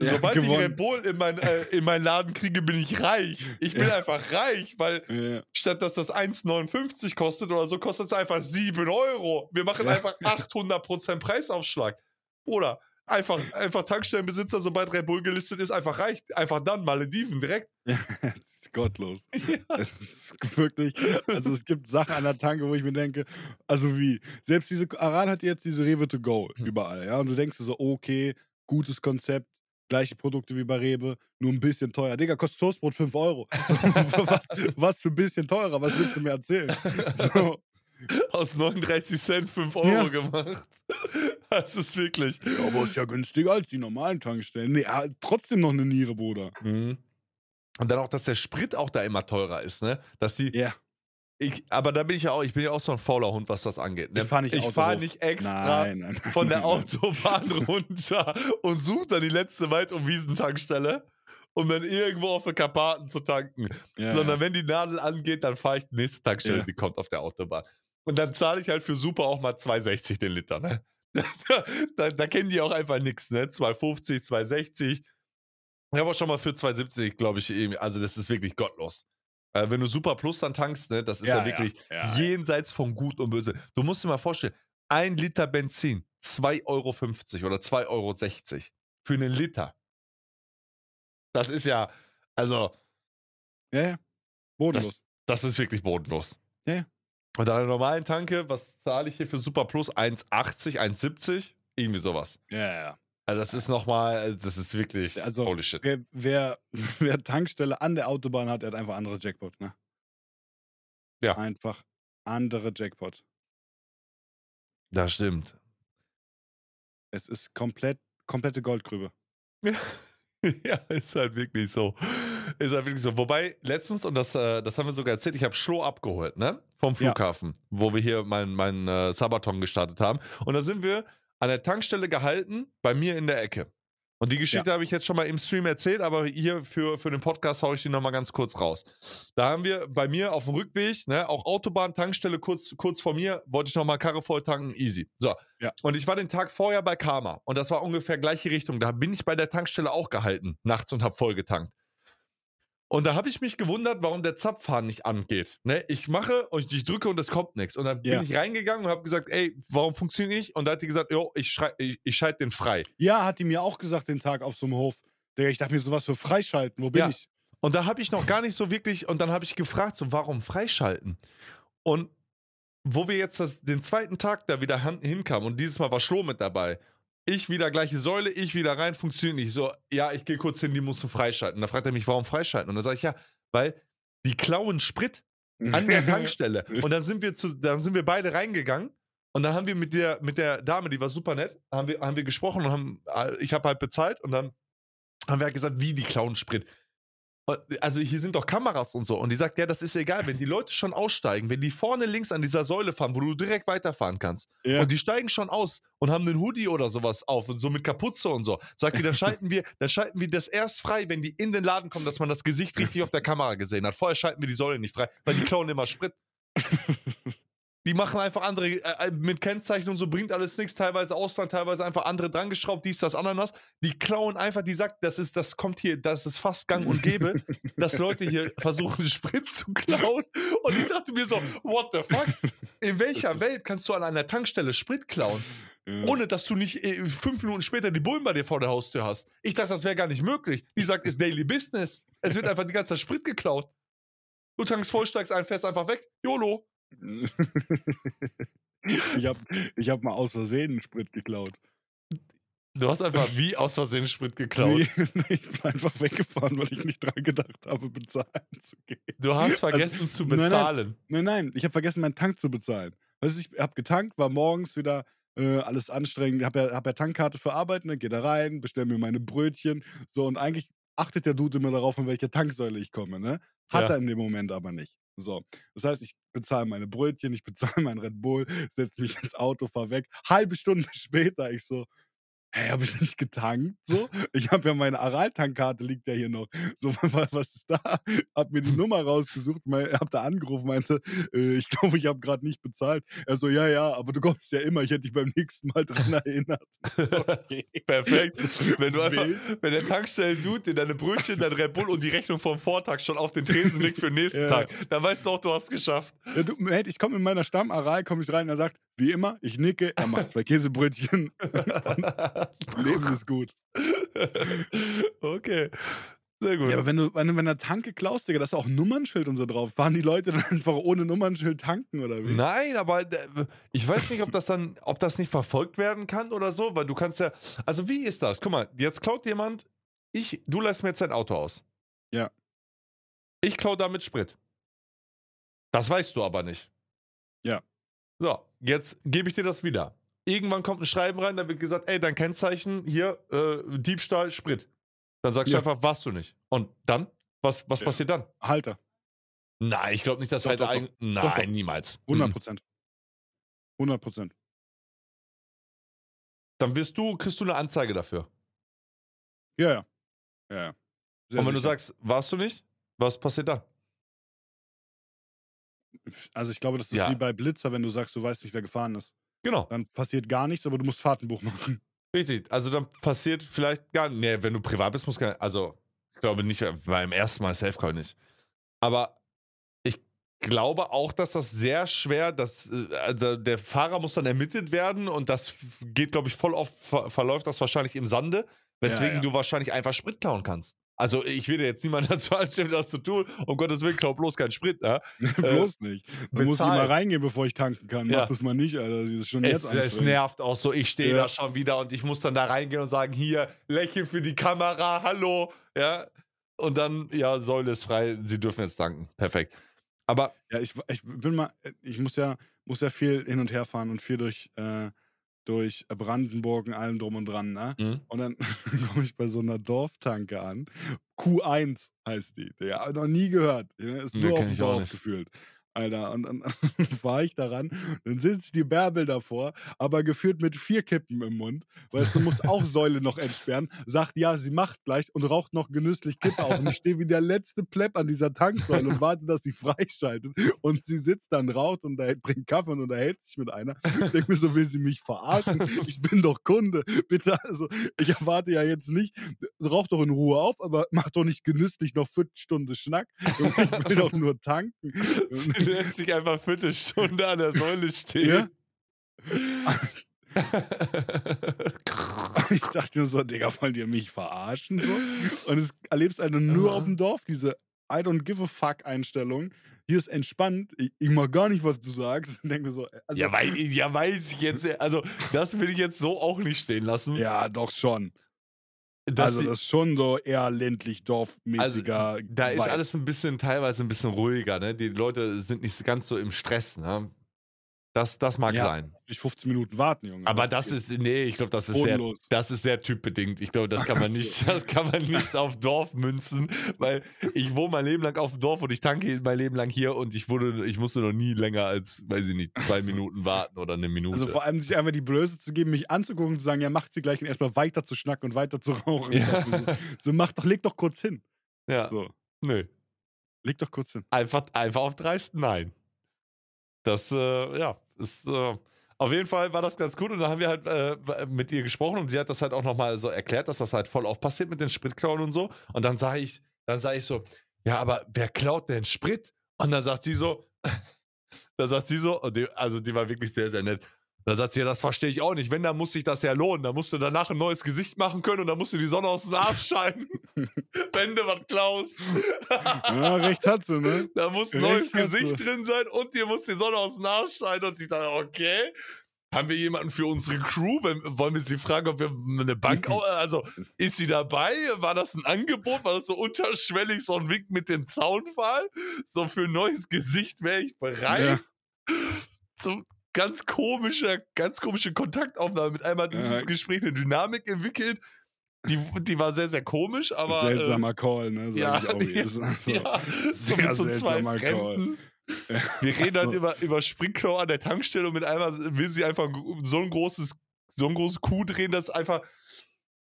Ja, Sobald ich gewonnen. Red Bull in, mein, äh, in meinen Laden kriege, bin ich reich. Ich bin Ja. einfach reich, weil Ja. statt dass das 1,59 kostet oder so, kostet es einfach 7 Euro. Wir machen Ja. einfach 800% Preisaufschlag. Oder einfach, einfach Tankstellenbesitzer, sobald Red Bull gelistet ist, einfach reich. Einfach dann Malediven direkt. Ja, das ist gottlos. Es ist wirklich, also es gibt Sachen an der Tanke, wo ich mir denke, also wie, selbst diese, Aral hat jetzt diese Rewe to go Hm. überall, ja, und du denkst so, okay, gutes Konzept, gleiche Produkte wie bei Rewe, nur ein bisschen teuer. Digga, kostet Toastbrot 5 Euro. was, was für ein bisschen teurer, was willst du mir erzählen? So, Aus 39 Cent 5 Euro Ja. gemacht. Das ist wirklich. ja, aber ist ja günstiger als die normalen Tankstellen. Nee, ja, trotzdem noch eine Niere, Bruder. Mhm. Und dann auch, dass der Sprit auch da immer teurer ist, ne? Dass die. Ja. Ich, aber da bin ich ja auch, ich bin ja auch so ein fauler Hund, was das angeht. Ne? Ich fahr nicht fahr nicht extra Nein, nein, nein. von der. Autobahn runter und suche dann die letzte Wald-und-Wiesentankstelle, um dann irgendwo auf den Karpaten zu tanken. Ja, Sondern ja. wenn die Nadel angeht, dann fahre ich die nächste Tankstelle, Ja. die kommt auf der Autobahn. Und dann zahle ich halt für Super auch mal 2,60 den Liter. Ne? Da, da, da kennen die auch einfach nichts, ne? 2,50, 2,60. Ich habe auch schon mal für 2,70, glaube ich, eben, also das ist wirklich gottlos. Äh, wenn du Super Plus dann tankst, ne, das ist ja, Ja, wirklich Ja, ja. jenseits von Gut und Böse. Du musst dir mal vorstellen, ein Liter Benzin, 2,50 Euro oder 2,60 Euro für einen Liter. Das ist ja, also, Ja. Bodenlos. Das ist wirklich bodenlos. Ja. Und an der normalen Tanke, was zahle ich hier für Super Plus? 1,80, 1,70? Irgendwie sowas. Ja, ja. Also das ist nochmal, das ist wirklich Also, holy shit. Wer, wer, wer Tankstelle an der Autobahn hat, der hat einfach andere Jackpot, ne? Ja. Einfach andere Jackpot. Das stimmt. Es ist komplett, komplette Goldgrübe. ja, ist halt wirklich so. Ist halt wirklich so. Wobei, letztens, und das, äh, das haben wir sogar erzählt, ich habe Schlo abgeholt, ne? Vom Ja. Flughafen, wo wir hier meinen mein, äh, Sabaton gestartet haben. Und da sind wir an der Tankstelle gehalten, bei mir in der Ecke. Und die Geschichte habe ich jetzt schon mal im Stream erzählt, aber hier für, für den Podcast haue ich die nochmal ganz kurz raus. Da haben wir bei mir auf dem Rückweg, ne, auch Autobahn, Tankstelle kurz, kurz vor mir, wollte ich nochmal Karre voll tanken, easy. So. Ja. Und ich war den Tag vorher bei Karma und das war ungefähr gleiche Richtung. Da bin ich bei der Tankstelle auch gehalten, nachts und habe voll getankt. Und da habe ich mich gewundert, warum der Zapfhahn nicht angeht. Ne? Ich mache und ich drücke und es kommt nichts. Und dann Ja. bin ich reingegangen und habe gesagt, ey, warum funktioniert nicht? Und da hat die gesagt, jo, ich, ich, ich schalte den frei. Ja, hat die mir auch gesagt den Tag auf so einem Hof. Ich dachte mir, sowas für freischalten. Wo bin Ja. ich? Und da habe ich noch gar nicht so wirklich, und dann habe ich gefragt, so, warum freischalten? Und wo wir jetzt das, den zweiten Tag da wieder hinkamen, und dieses Mal war Schlo mit dabei, ich wieder gleiche Säule, ich wieder rein, funktioniert nicht. So, ja, ich gehe kurz hin, die musst du freischalten. Da fragt er mich, warum freischalten? Und dann sage ich, ja, weil die klauen Sprit an der Tankstelle. Und dann sind wir zu, dann sind wir beide reingegangen. Und dann haben wir mit der, mit der Dame, die war super nett, haben wir, haben wir gesprochen und haben, äh, ich habe halt bezahlt und dann haben wir halt gesagt, wie die klauen Sprit. Also hier sind doch Kameras und so. Und die sagt, ja, das ist egal, wenn die Leute schon aussteigen, wenn die vorne links an dieser Säule fahren, wo du direkt weiterfahren kannst. Ja. Und die steigen schon aus und haben einen Hoodie oder sowas auf und so mit Kapuze und so. Sagt die, dann schalten wir, dann schalten wir das erst frei, wenn die in den Laden kommen, dass man das Gesicht richtig auf der Kamera gesehen hat. Vorher schalten wir die Säule nicht frei, weil die klauen immer Sprit. Die machen einfach andere äh, äh, mit Kennzeichen und so, bringt alles nichts, teilweise Ausland, teilweise einfach andere drangeschraubt, dies, das, Ananas. Die klauen einfach, die sagt, das ist, das kommt hier, das ist fast gang und gäbe, dass Leute hier versuchen, Sprit zu klauen. Und ich dachte mir so, what the fuck? In welcher Welt kannst du an einer Tankstelle Sprit klauen, Ja. ohne dass du nicht äh, fünf Minuten später die Bullen bei dir vor der Haustür hast? Ich dachte, das wäre gar nicht möglich. Die sagt, ist Daily Business. Es wird einfach die ganze Zeit Sprit geklaut. Du tankst voll, steigst ein, fährst einfach weg. YOLO. ich habe ich hab mal aus Versehen einen Sprit geklaut. Du hast einfach wie aus Versehen Sprit geklaut. Nee, nee, ich bin einfach weggefahren, weil ich nicht dran gedacht habe, bezahlen zu gehen. Du hast vergessen zu nein, nein. bezahlen. Nein, nein, ich habe vergessen, meinen Tank zu bezahlen. Weißt du, ich habe getankt, war morgens wieder äh, alles anstrengend, habe ja, hab ja Tankkarte für Arbeit, ne, geh da rein, bestell mir meine Brötchen. So, und eigentlich achtet der Dude immer darauf, von welcher Tanksäule ich komme, ne? Hat Ja. er in dem Moment aber nicht. So. Das heißt, ich bezahle meine Brötchen, ich bezahle mein Red Bull, setze mich ins Auto, fahr weg. Halbe Stunde später, ich so, hä, habe ich nicht getankt? So, ich habe ja meine Aral-Tankkarte, liegt ja hier noch. So, wa- was ist da? Hab mir die Nummer rausgesucht, hab da angerufen, meinte, äh, ich glaube, ich habe gerade nicht bezahlt. Er so, ja, ja, aber du kommst ja immer, ich hätte dich beim nächsten Mal dran erinnert. Okay. Perfekt. Wenn du einfach, wenn der Tankstellen-Dude dir deine Brötchen, dein Red Bull und die Rechnung vom Vortag schon auf den Tresen legt für den nächsten Ja. Tag, dann weißt du auch, du hast es geschafft. Ja, du, ich komme in meiner Stammaral, komme ich rein, er sagt, wie immer, ich nicke, er macht zwei Käsebrötchen. Leben ist gut. okay. Sehr gut. Ja, aber wenn du, wenn wenn der Tanke klaust, Digga, da ist auch Nummernschild und so drauf. Fahren die Leute dann einfach ohne Nummernschild tanken oder wie? Nein, aber äh, ich weiß nicht, ob das dann, ob das nicht verfolgt werden kann oder so, weil du kannst ja, also wie ist das? Guck mal, jetzt klaut jemand, ich, du lässt mir jetzt dein Auto aus. Ja. Ich klau damit Sprit. Das weißt du aber nicht. Ja. So, jetzt gebe ich dir das wieder. Irgendwann kommt ein Schreiben rein, da wird gesagt, ey, dein Kennzeichen hier, äh, Diebstahl, Sprit. Dann sagst Ja. du einfach, warst du nicht. Und dann? Was, was Ja. passiert dann? Halter, Nein, ich glaube nicht, dass Doch, halt doch, ein. doch. Nein, Doch, doch. niemals. 100 Mhm. Prozent. 100 Prozent. Dann wirst du, kriegst du eine Anzeige dafür. Ja, ja. ja, ja. Sehr Und wenn du sicher. sagst, warst du nicht, was passiert dann? Also ich glaube, das ist Ja. wie bei Blitzer, wenn du sagst, du weißt nicht, wer gefahren ist. Genau, Dann passiert gar nichts, aber du musst Fahrtenbuch machen. richtig. Also dann passiert vielleicht gar nicht. Nee, wenn du privat bist, muss gar Also, ich glaube nicht, beim ersten Mal Safecall nicht. Aber ich glaube auch, dass das sehr schwer, dass, äh, also der Fahrer muss dann ermittelt werden und das geht, glaube ich, voll oft, ver verläuft das wahrscheinlich im Sande, weswegen ja. du wahrscheinlich einfach Sprit klauen kannst. Also ich will dir jetzt niemand dazu anstellen, das zu tun. Um Gottes Willen, klau bloß keinen Sprit, ne? Bloß nicht. Da muss ich bezahl. mal reingehen, bevor ich tanken kann. Ja. Mach das mal nicht, Alter. Das ist schon Es, jetzt es nervt auch so. Ich stehe Ja. da schon wieder und ich muss dann da reingehen und sagen, hier, lächeln für die Kamera, hallo, ja. Und dann, ja, Säule ist frei, Sie dürfen jetzt danken. Perfekt. Aber Ja, ich, ich bin mal, ich muss ja, muss ja viel hin und her fahren und viel durch, äh, durch Brandenburg und allem drum und dran, ne? hm, Und dann komme ich bei so einer Dorftanke an. Q1 heißt die. Ja, noch nie gehört. Ja, Ist Nee, nur auf kenn dem Dorf nicht. gefühlt. Alter, und dann fahre ich daran, dann sitzt die Bärbel davor, aber geführt mit vier Kippen im Mund, weil du musst auch Säule noch entsperren, sagt, ja, sie macht gleich und raucht noch genüsslich Kippe auf. Und ich stehe wie der letzte Plepp an dieser Tanksäule und warte, dass sie freischaltet. Und sie sitzt dann, raucht und trinkt Kaffee und unterhält sich mit einer. Ich denke mir so, will sie mich verarschen? Ich bin doch Kunde. Bitte, also, ich erwarte ja jetzt nicht, rauch doch in Ruhe auf, aber mach doch nicht genüsslich noch Viertelstunde Schnack. Ich will doch nur tanken. du lässt dich einfach Viertelstunde an der Säule stehen. Ja? Ich dachte mir so, Digga, wollt ihr mich verarschen? So? Und es erlebst du nur Aha. auf dem Dorf, diese I don't give a fuck Einstellung. Hier ist entspannt. Ich, ich mag gar nicht, was du sagst. Und denke so, also, ja, weiß, ja, weiß ich jetzt. Also, das will ich jetzt so auch nicht stehen lassen. ja, doch schon. Dass also, das ist schon so eher ländlich, dorfmäßiger. Also, da ist Vibe. alles ein bisschen, teilweise ein bisschen ruhiger, ne? Die Leute sind nicht ganz so im Stress, ne? Das, das mag Ja, sein. Ich 15 Minuten warten, Junge. Aber das geht? ist, nee, ich glaube, das ist sehr, das ist sehr typbedingt. Ich glaube, das kann man nicht, das kann man nicht auf Dorf münzen, weil ich wohne mein Leben lang auf dem Dorf und ich tanke mein Leben lang hier und ich wurde, ich musste noch nie länger als, weiß ich nicht, zwei Minuten warten oder eine Minute. Also vor allem sich einfach die Blöße zu geben, mich anzugucken und zu sagen, ja, macht sie gleich und erstmal weiter zu schnacken und weiter zu rauchen. Ja. So, so mach doch, leg doch kurz hin. ja, So, nö. leg doch kurz hin. Einfach, einfach auf dreist Nein. Das, äh, ja, ist, äh, auf jeden Fall war das ganz gut und dann haben wir halt äh, mit ihr gesprochen und sie hat das halt auch nochmal so erklärt, dass das halt voll oft passiert mit den Spritklauen und so. Und dann sage ich, dann sage ich so, ja, aber wer klaut denn Sprit? Und dann sagt sie so, da sagt sie so, also die war wirklich sehr, sehr nett. Da sagt sie, ja, das verstehe ich auch nicht. Wenn, dann muss sich das ja lohnen. Da musst du danach ein neues Gesicht machen können und dann musst du die Sonne aus dem Arsch scheinen. Wenn du was klaust. Ja, recht hat sie, ne? Da muss ein neues Gesicht drin sein und dir muss die Sonne aus dem Arsch scheinen. Und ich dachte, okay. Haben wir jemanden für unsere Crew? Wenn, wollen wir sie fragen, ob wir eine Bank. au- Also, ist sie dabei? War das ein Angebot? War das so unterschwellig, so ein Wink mit dem Zaunpfahl? So für ein neues Gesicht wäre ich bereit. So ganz komische, ganz komische Kontaktaufnahme. Mit einmal hat dieses Ja. Gespräch eine Dynamik entwickelt. Die, die war sehr, sehr komisch, aber. äh, Seltsamer Call, ne? Sag ja, ich auch. ist. Also, ja, so mit so zwei Call. Wir reden halt Also- über, über Springklau an der Tankstelle und mit einmal will sie einfach so ein großes, so ein großes Kuh drehen, dass einfach,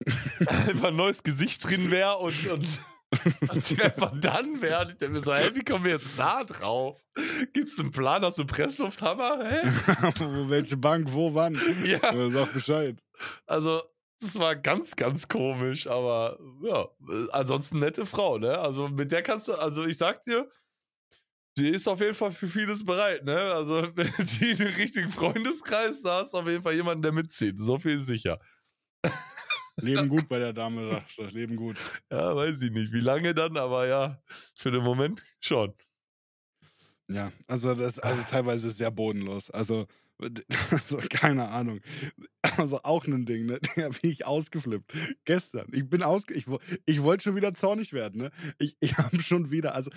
einfach ein neues Gesicht drin wäre und, und, dann. Ich denke mir so, hey, wie kommen wir jetzt da drauf? Gibt es einen Plan, hast du Presslufthammer? Hä? Welche Bank, wo, wann? Ja, Sag Bescheid. also das war ganz, ganz komisch, aber ja, ansonsten nette Frau, ne? Also mit der kannst du, also ich sag dir, die ist auf jeden Fall für vieles bereit, ne? Also wenn die den richtigen Freundeskreis, da hast du auf jeden Fall jemanden, der mitzieht. So viel ist sicher. Leben gut bei der Dame, sagst du. Leben gut. Ja, weiß ich nicht, wie lange dann, aber ja, für den Moment schon. Ja, also das also teilweise sehr bodenlos. Also, also keine Ahnung. Also auch ein Ding, ne? Da bin ich ausgeflippt. Gestern. Ich bin ausge ich, ich wollte schon wieder zornig werden, ne? Ich, ich habe schon wieder, also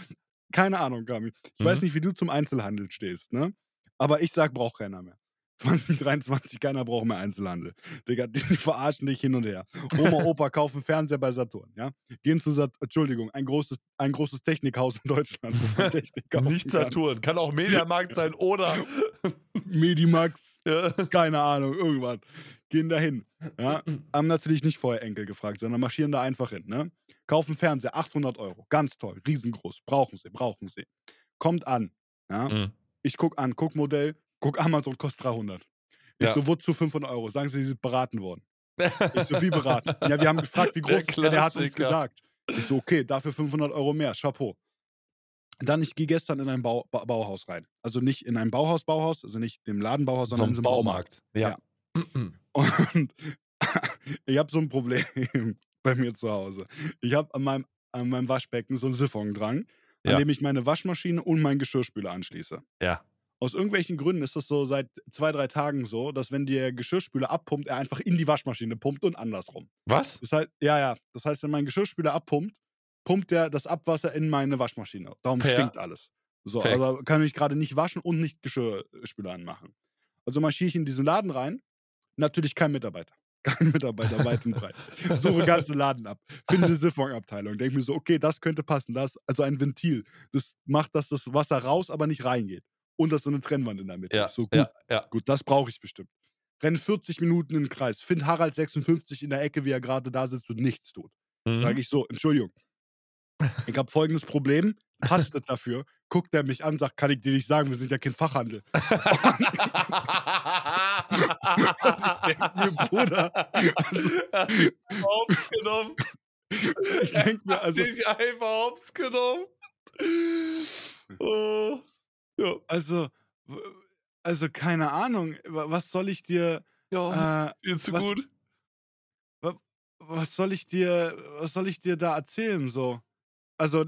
keine Ahnung, Gami. Ich weiß Mhm. nicht, wie du zum Einzelhandel stehst, ne? Aber ich sag, braucht keiner mehr. 2023, keiner braucht mehr Einzelhandel. Digga, die, verarschen dich hin und her. Oma, Opa kaufen Fernseher bei Saturn, ja? Gehen zu Saturn, Entschuldigung, ein großes, ein großes Technikhaus in Deutschland. Nicht kann. Saturn, kann auch Mediamarkt sein oder Medimax, ja, keine Ahnung, irgendwas. Gehen da hin. Ja? Haben natürlich nicht vorher Enkel gefragt, sondern marschieren da einfach hin. Ne? Kaufen Fernseher, 800 Euro. Ganz toll, riesengroß. Brauchen sie, brauchen sie. Kommt an. Ja? Mhm. Ich guck an, guck Modell, guck Amazon, kostet 300. Ich Ja. so, wozu 500 Euro? Sagen sie, sie sind beraten worden. Ich so, wie beraten? Ja, wir haben gefragt, wie groß der, der hat uns gesagt. Ich so, okay, dafür 500 Euro mehr, Chapeau. Dann, ich gehe gestern in ein Bau, ba Bauhaus rein. Also nicht in ein Bauhaus, Bauhaus, also nicht dem Ladenbauhaus, so sondern so einem Baumarkt. Baumarkt. Ja. Und ich habe so ein Problem bei mir zu Hause. Ich habe an meinem, an meinem Waschbecken so 'n Siphon dran, an Ja. dem ich meine Waschmaschine und meinen Geschirrspüler anschließe. Ja. Aus irgendwelchen Gründen ist das so seit 2, 3 Tagen so, dass wenn der Geschirrspüler abpumpt, er einfach in die Waschmaschine pumpt und andersrum. Was? Das heißt ja, ja. Das heißt, wenn mein Geschirrspüler abpumpt, pumpt der das Abwasser in meine Waschmaschine. Darum Fair. stinkt alles. So, Fair. also kann ich grade nicht waschen und nicht Geschirrspüler anmachen. Also marschiere ich in diesen Laden rein, natürlich kein Mitarbeiter. Kein Mitarbeiter weit und breit. Suche ganzen Laden ab, finde 'ne Siphonabteilung, denke mir so: „Okay, das könnte passen.“ Da ist also ein Ventil. Das macht, dass das Wasser raus, aber nicht reingeht. Und da ist so 'ne Trennwand in der Mitte. Ja, so: „Gut, ja, ja. gut, das brauche ich bestimmt.“ Renne 40 Minuten in 'n Kreis, finde Harald 56 in der Ecke, wie er grade da sitzt und nichts tut. Mhm. Sage ich so: „Entschuldigung, ich habe folgendes Problem, passt nicht dafür.“ Guckt er mich an, sagt: „Kann ich dir nicht sagen, wir sind ja kein Fachhandel.“ Ich denke mir: „Bruder, also“ Hops genommen. Ich denke mir, also Dich einfach hops genommen. Oh. Ja. Also, also, keine Ahnung, wa was soll ich dir Ja, äh, viel zu was gut. wa was soll ich dir was soll ich dir da erzählen so? Also,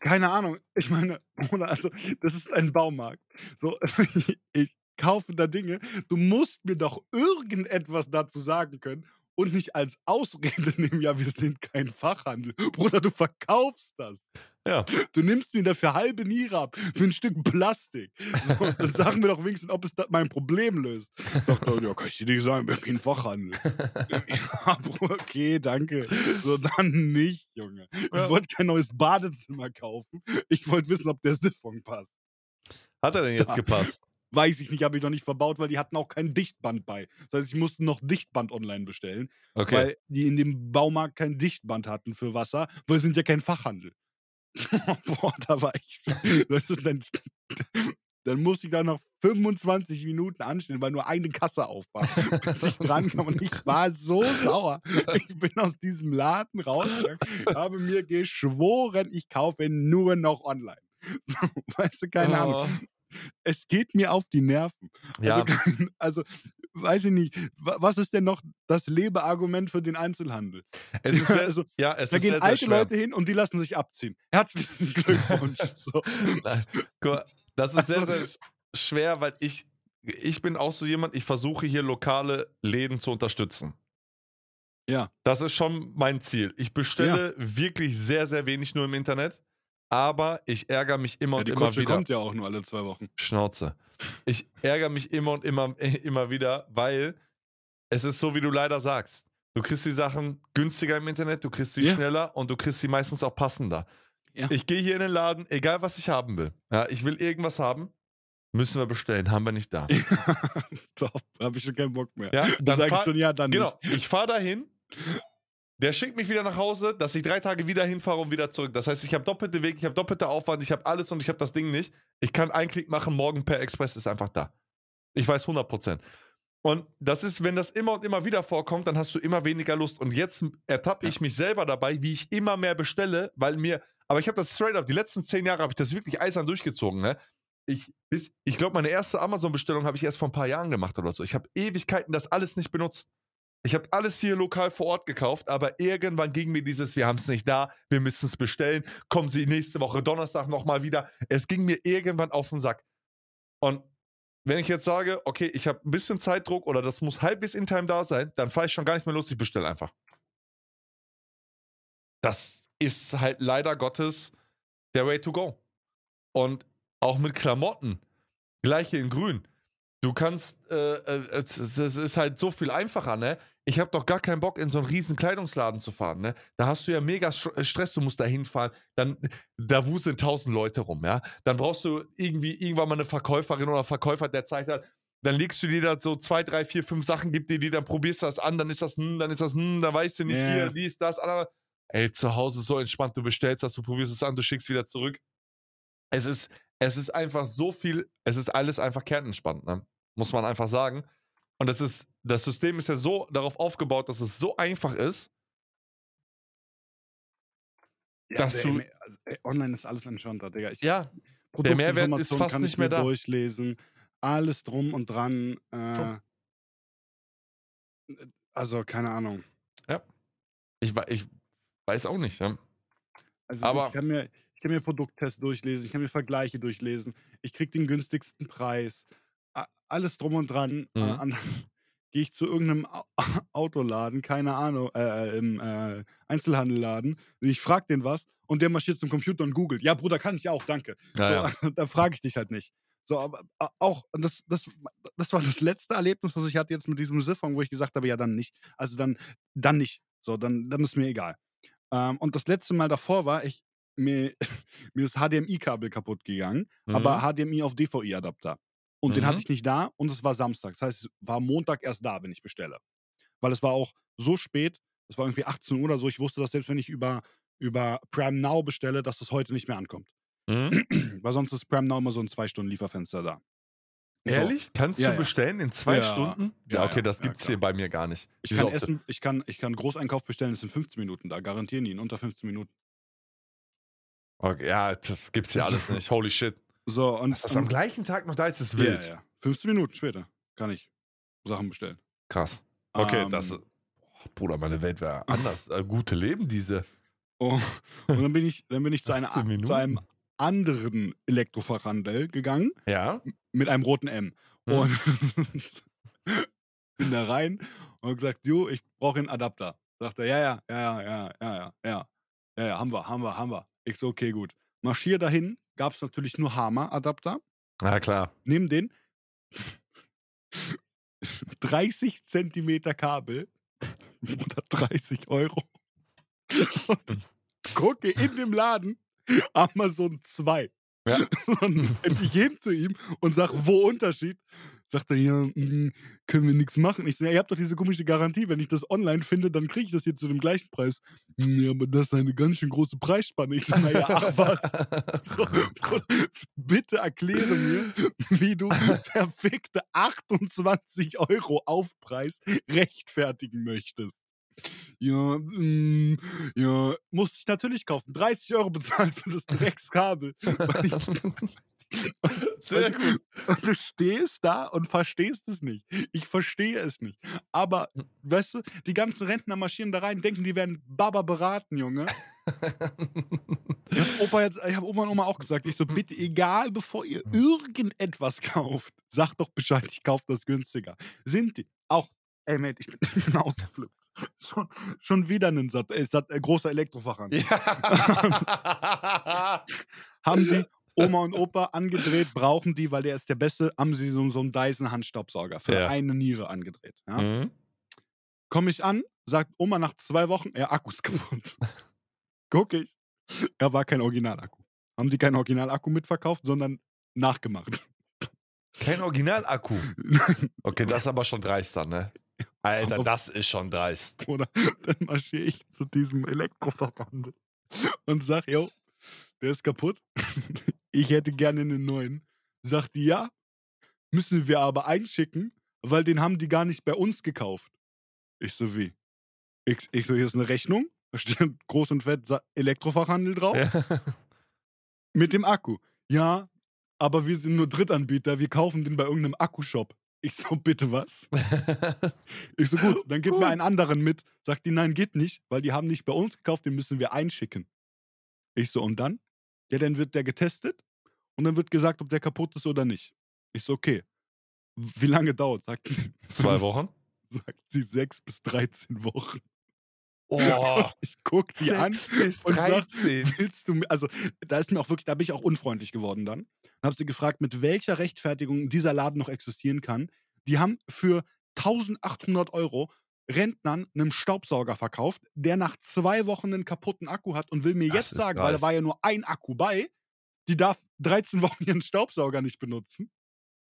keine Ahnung. Ich meine, also, das ist ein Baumarkt. So, ich kaufe da Dinge. Du musst mir doch irgendetwas dazu sagen können und nicht als Ausrede nehmen: „Ja, wir sind kein Fachhandel.“ Bruder, du verkaufst das. Ja. Du nimmst mir dafür halbe Niere ab, für 'n Stück Plastik. So, dann sag mir doch wenigstens, ob es mein Problem löst. Sagt er: „Ja, kann ich dir nicht sagen, wir haben keinen Fachhandel.“ Ja, Bruder, okay, danke. So, dann nicht, Junge. Ja. Ich wollte kein neues Badezimmer kaufen. Ich wollte wissen, ob der Siphon passt. Hat er denn jetzt Da gepasst? Weiß ich nicht, habe ich noch nicht verbaut, weil die hatten auch kein Dichtband bei. Das heißt, ich musste noch Dichtband online bestellen, Okay. weil die in dem Baumarkt kein Dichtband hatten für Wasser, weil wir sind ja kein Fachhandel. Boah, da war ich dann dann musste ich da noch 25 Minuten anstehen, weil nur eine Kasse auf war, bis ich drankam und ich war so sauer. Ich bin aus diesem Laden rausgegangen, habe mir geschworen, ich kaufe nur noch online. So, weißt du, keine Ahnung. Es geht mir auf die Nerven. Ja. Also, also, weiß ich nicht, wa was ist denn noch das Lebeargument für den Einzelhandel? Es ist sehr, Also, ja, es da ist gehen sehr, sehr alte schwer. Leute hin und die lassen sich abziehen. Herzlichen Glückwunsch. So. Das ist sehr, Also sehr sch- schwer, weil ich, ich bin auch so jemand, ich versuche hier lokale Läden zu unterstützen. Ja. Das ist schon mein Ziel. Ich bestelle wirklich sehr, sehr wenig nur im Internet, aber ich ärgere mich immer Ja, und die immer Kutsche wieder. kommt ja auch nur alle 2 Wochen. Schnauze. Ich ärgere mich immer und immer, immer wieder, weil es ist so, wie du leider sagst. Du kriegst die Sachen günstiger im Internet, du kriegst sie Ja. schneller und du kriegst sie meistens auch passender. Ja. Ich gehe hier in den Laden, egal was ich haben will. Ja, ich will irgendwas haben, müssen wir bestellen, haben wir nicht da. Top, habe ich schon keinen Bock mehr. Ja, Dann sage ich schon, ja, dann genau, nicht. ich fahre dahin, der schickt mich wieder nach Hause, dass ich drei Tage wieder hinfahre und wieder zurück. Das heißt, ich habe doppelte Weg, ich habe doppelte Aufwand, ich habe alles und ich habe das Ding nicht. Ich kann einen Klick machen, morgen per Express ist einfach da. Ich weiß 100%. Und das ist, wenn das immer und immer wieder vorkommt, dann hast du immer weniger Lust. Und jetzt ertappe ich mich selber dabei, wie ich immer mehr bestelle, weil mir, aber ich habe das straight up, die letzten zehn Jahre habe ich das wirklich eisern durchgezogen, ne? Ich, ich glaube, meine erste Amazon-Bestellung habe ich erst vor ein paar Jahren gemacht oder so. Ich habe Ewigkeiten das alles nicht benutzt. Ich habe alles hier lokal vor Ort gekauft, aber irgendwann ging mir dieses, wir haben es nicht da, wir müssen es bestellen, kommen Sie nächste Woche Donnerstag nochmal wieder. Es ging mir irgendwann auf den Sack. Und wenn ich jetzt sage, okay, ich habe ein bisschen Zeitdruck oder das muss halbwegs in Time da sein, dann fahre ich schon gar nicht mehr los, ich bestelle einfach. Das ist halt leider Gottes der Way to go. Und auch mit Klamotten, gleiche in grün. Du kannst, äh, äh, es, es ist halt so viel einfacher, ne? Ich habe doch gar keinen Bock, in so einen riesen Kleidungsladen zu fahren, ne? Da hast du ja mega äh, Stress, du musst da hinfahren, dann, da wuseln tausend Leute rum, ja? Dann brauchst du irgendwie irgendwann mal eine Verkäuferin oder Verkäufer, der zeigt halt, dann legst du dir da so zwei, drei, vier, fünf Sachen, gibt dir die, dann probierst du das an, dann ist das, hm, dann ist das, hm, dann weißt du nicht Ja. hier, dies, das, andere. Ey, zu Hause ist so entspannt, du bestellst das, du probierst es an, du schickst wieder zurück. Es ist, es ist einfach so viel, es ist alles einfach kernentspannt, ne? Muss man einfach sagen. Und das ist, das System ist ja so darauf aufgebaut, dass es so einfach ist, Ja, dass du- also, online ist alles entspannter, Digga. Ich, ja, der Mehrwert ist fast kann nicht ich mehr da. durchlesen. Alles drum und dran. Äh, also, keine Ahnung. Ich, wa- ich, weiß auch nicht. Ja? Also Aber- ich kann mir, ich kann mir Produkttests durchlesen, ich kann mir Vergleiche durchlesen, ich krieg den günstigsten Preis, alles drum und dran. Äh, Mhm. dann gehe ich zu irgendeinem Au- Autoladen, keine Ahnung, äh, im äh, Einzelhandelladen, ich frag den was und der marschiert zum Computer und googelt. Ja, Bruder, kann ich auch, danke. Ja, so, da frage ich dich halt nicht. So, aber auch, das, das, das war das letzte Erlebnis, was ich hatte jetzt mit diesem Siphon, wo ich gesagt habe, ja, dann nicht. Also dann, dann nicht. So, dann, dann ist mir egal. Ähm, und das letzte Mal davor war, ich, mir, mir ist HDMI-Kabel kaputt gegangen, Mhm. aber HDMI auf DVI-Adapter. Und den Mhm. hatte ich nicht da und es war Samstag. Das heißt, es war Montag erst da, wenn ich bestelle. Weil es war auch so spät, es war irgendwie 18 Uhr oder so, ich wusste, dass selbst wenn ich über, über Prime Now bestelle, dass es heute nicht mehr ankommt. Mhm. Weil sonst ist Prime Now immer so ein zwei Stunden Lieferfenster da. So. Ehrlich? Kannst Ja, du bestellen in zwei Ja. Stunden? Ja, Ja, okay, das gibt's hier bei mir gar nicht. Ich kann essen, ich kann, ich kann Großeinkauf bestellen, es sind 15 Minuten da, garantieren die in unter 15 Minuten. Okay, ja, das gibt's hier alles nicht. Holy shit. So, und, Dass das am gleichen Tag noch da ist, ist ja, wild. ja. 15 Minuten später kann ich Sachen bestellen. Krass. Okay, Ähm, das. Boah, Bruder, meine Welt wäre anders. Äh, gute Leben, diese. Oh, und dann bin ich, dann bin ich zu, einer, 18 Minuten. zu einem anderen Elektrofachhandel gegangen Ja. mit einem roten M. Hm. Und bin da rein und hab gesagt, du, ich brauche einen Adapter. Sagt er, ja, ja, ja, ja, ja, ja, ja, ja, ja, ja, haben wir, haben wir, haben wir. Ich so, okay, gut. Marschier dahin, gab es natürlich nur Hammer-Adapter. Ja, klar. Nimm den. 30 Zentimeter Kabel. 130 Euro. Und ich gucke in dem Laden Amazon 2. Ja. Dann ich hin zu ihm und sag, wo Unterschied? Sagt er, ja, mm, können wir nichts machen. Ich sage, ihr habt doch diese komische Garantie, wenn ich das online finde, dann kriege ich das hier zu dem gleichen Preis. Ja, aber das ist eine ganz schön große Preisspanne. Ich so, naja, ach was. So, bitte erkläre mir, wie du perfekte 28 Euro Aufpreis rechtfertigen möchtest. Ja, mm, ja, musste ich natürlich kaufen. 30 Euro bezahlt für das Dreckskabel. Sehr gut. und du stehst da und verstehst es nicht. Ich verstehe es nicht. Aber, weißt du, die ganzen Rentner marschieren da rein, denken, die werden Baba beraten, Junge. Ich hab Opa jetzt, ich habe Oma und Oma auch gesagt, ich so, bitte, egal, bevor ihr irgendetwas kauft, sagt doch Bescheid, ich kaufe das günstiger. Sind die auch, ey, Mate, ich bin, ich bin ausgeflippt. Schon, schon wieder ein Sat, äh, Sat, äh, großer Elektrofachhandel. Ja. Haben die Oma und Opa angedreht, brauchen die, weil der ist der Beste, haben sie so, so einen Dyson-Handstaubsauger für Ja. eine Niere angedreht. Ja? Mhm. Komme ich an, sagt Oma nach zwei Wochen, ja, Akku ist kaputt. Guck ich, er war kein Originalakku. Haben die keinen Originalakku mitverkauft, sondern nachgemacht. Kein Originalakku. Okay, das ist aber schon dreist dann, ne? Alter, Auf- das ist schon dreist. Oder dann marschiere ich zu diesem Elektroverband und sag, yo, der ist kaputt. Ich hätte gerne einen neuen. Sagt die, ja, müssen wir aber einschicken, weil den haben die gar nicht bei uns gekauft. Ich so, wie? Ich, ich so, hier ist eine Rechnung, da steht groß und fett Elektrofachhandel drauf, Ja. mit dem Akku. Ja, aber wir sind nur Drittanbieter, wir kaufen den bei irgendeinem Akkushop. Ich so, bitte was? Ich so, gut, dann gib mir einen anderen mit. Sagt die, nein, geht nicht, weil die haben nicht bei uns gekauft, den müssen wir einschicken. Ich so, und dann? Ja, dann wird der getestet und dann wird gesagt, ob der kaputt ist oder nicht. Ich so, okay. Wie lange dauert? Sagt sie. Zwei Wochen? Sagt sie sechs bis 13 Wochen. Oh, Ich guck die an. bis und sag, 13. Willst du mir, also da ist mir auch wirklich, da bin ich auch unfreundlich geworden dann. Und habe sie gefragt, mit welcher Rechtfertigung dieser Laden noch existieren kann. Die haben für 1800 Euro Rentnern einen Staubsauger verkauft, der nach zwei Wochen einen kaputten Akku hat und will mir Das jetzt sagen, weil da war ja nur ein Akku bei, die darf 13 Wochen ihren Staubsauger nicht benutzen.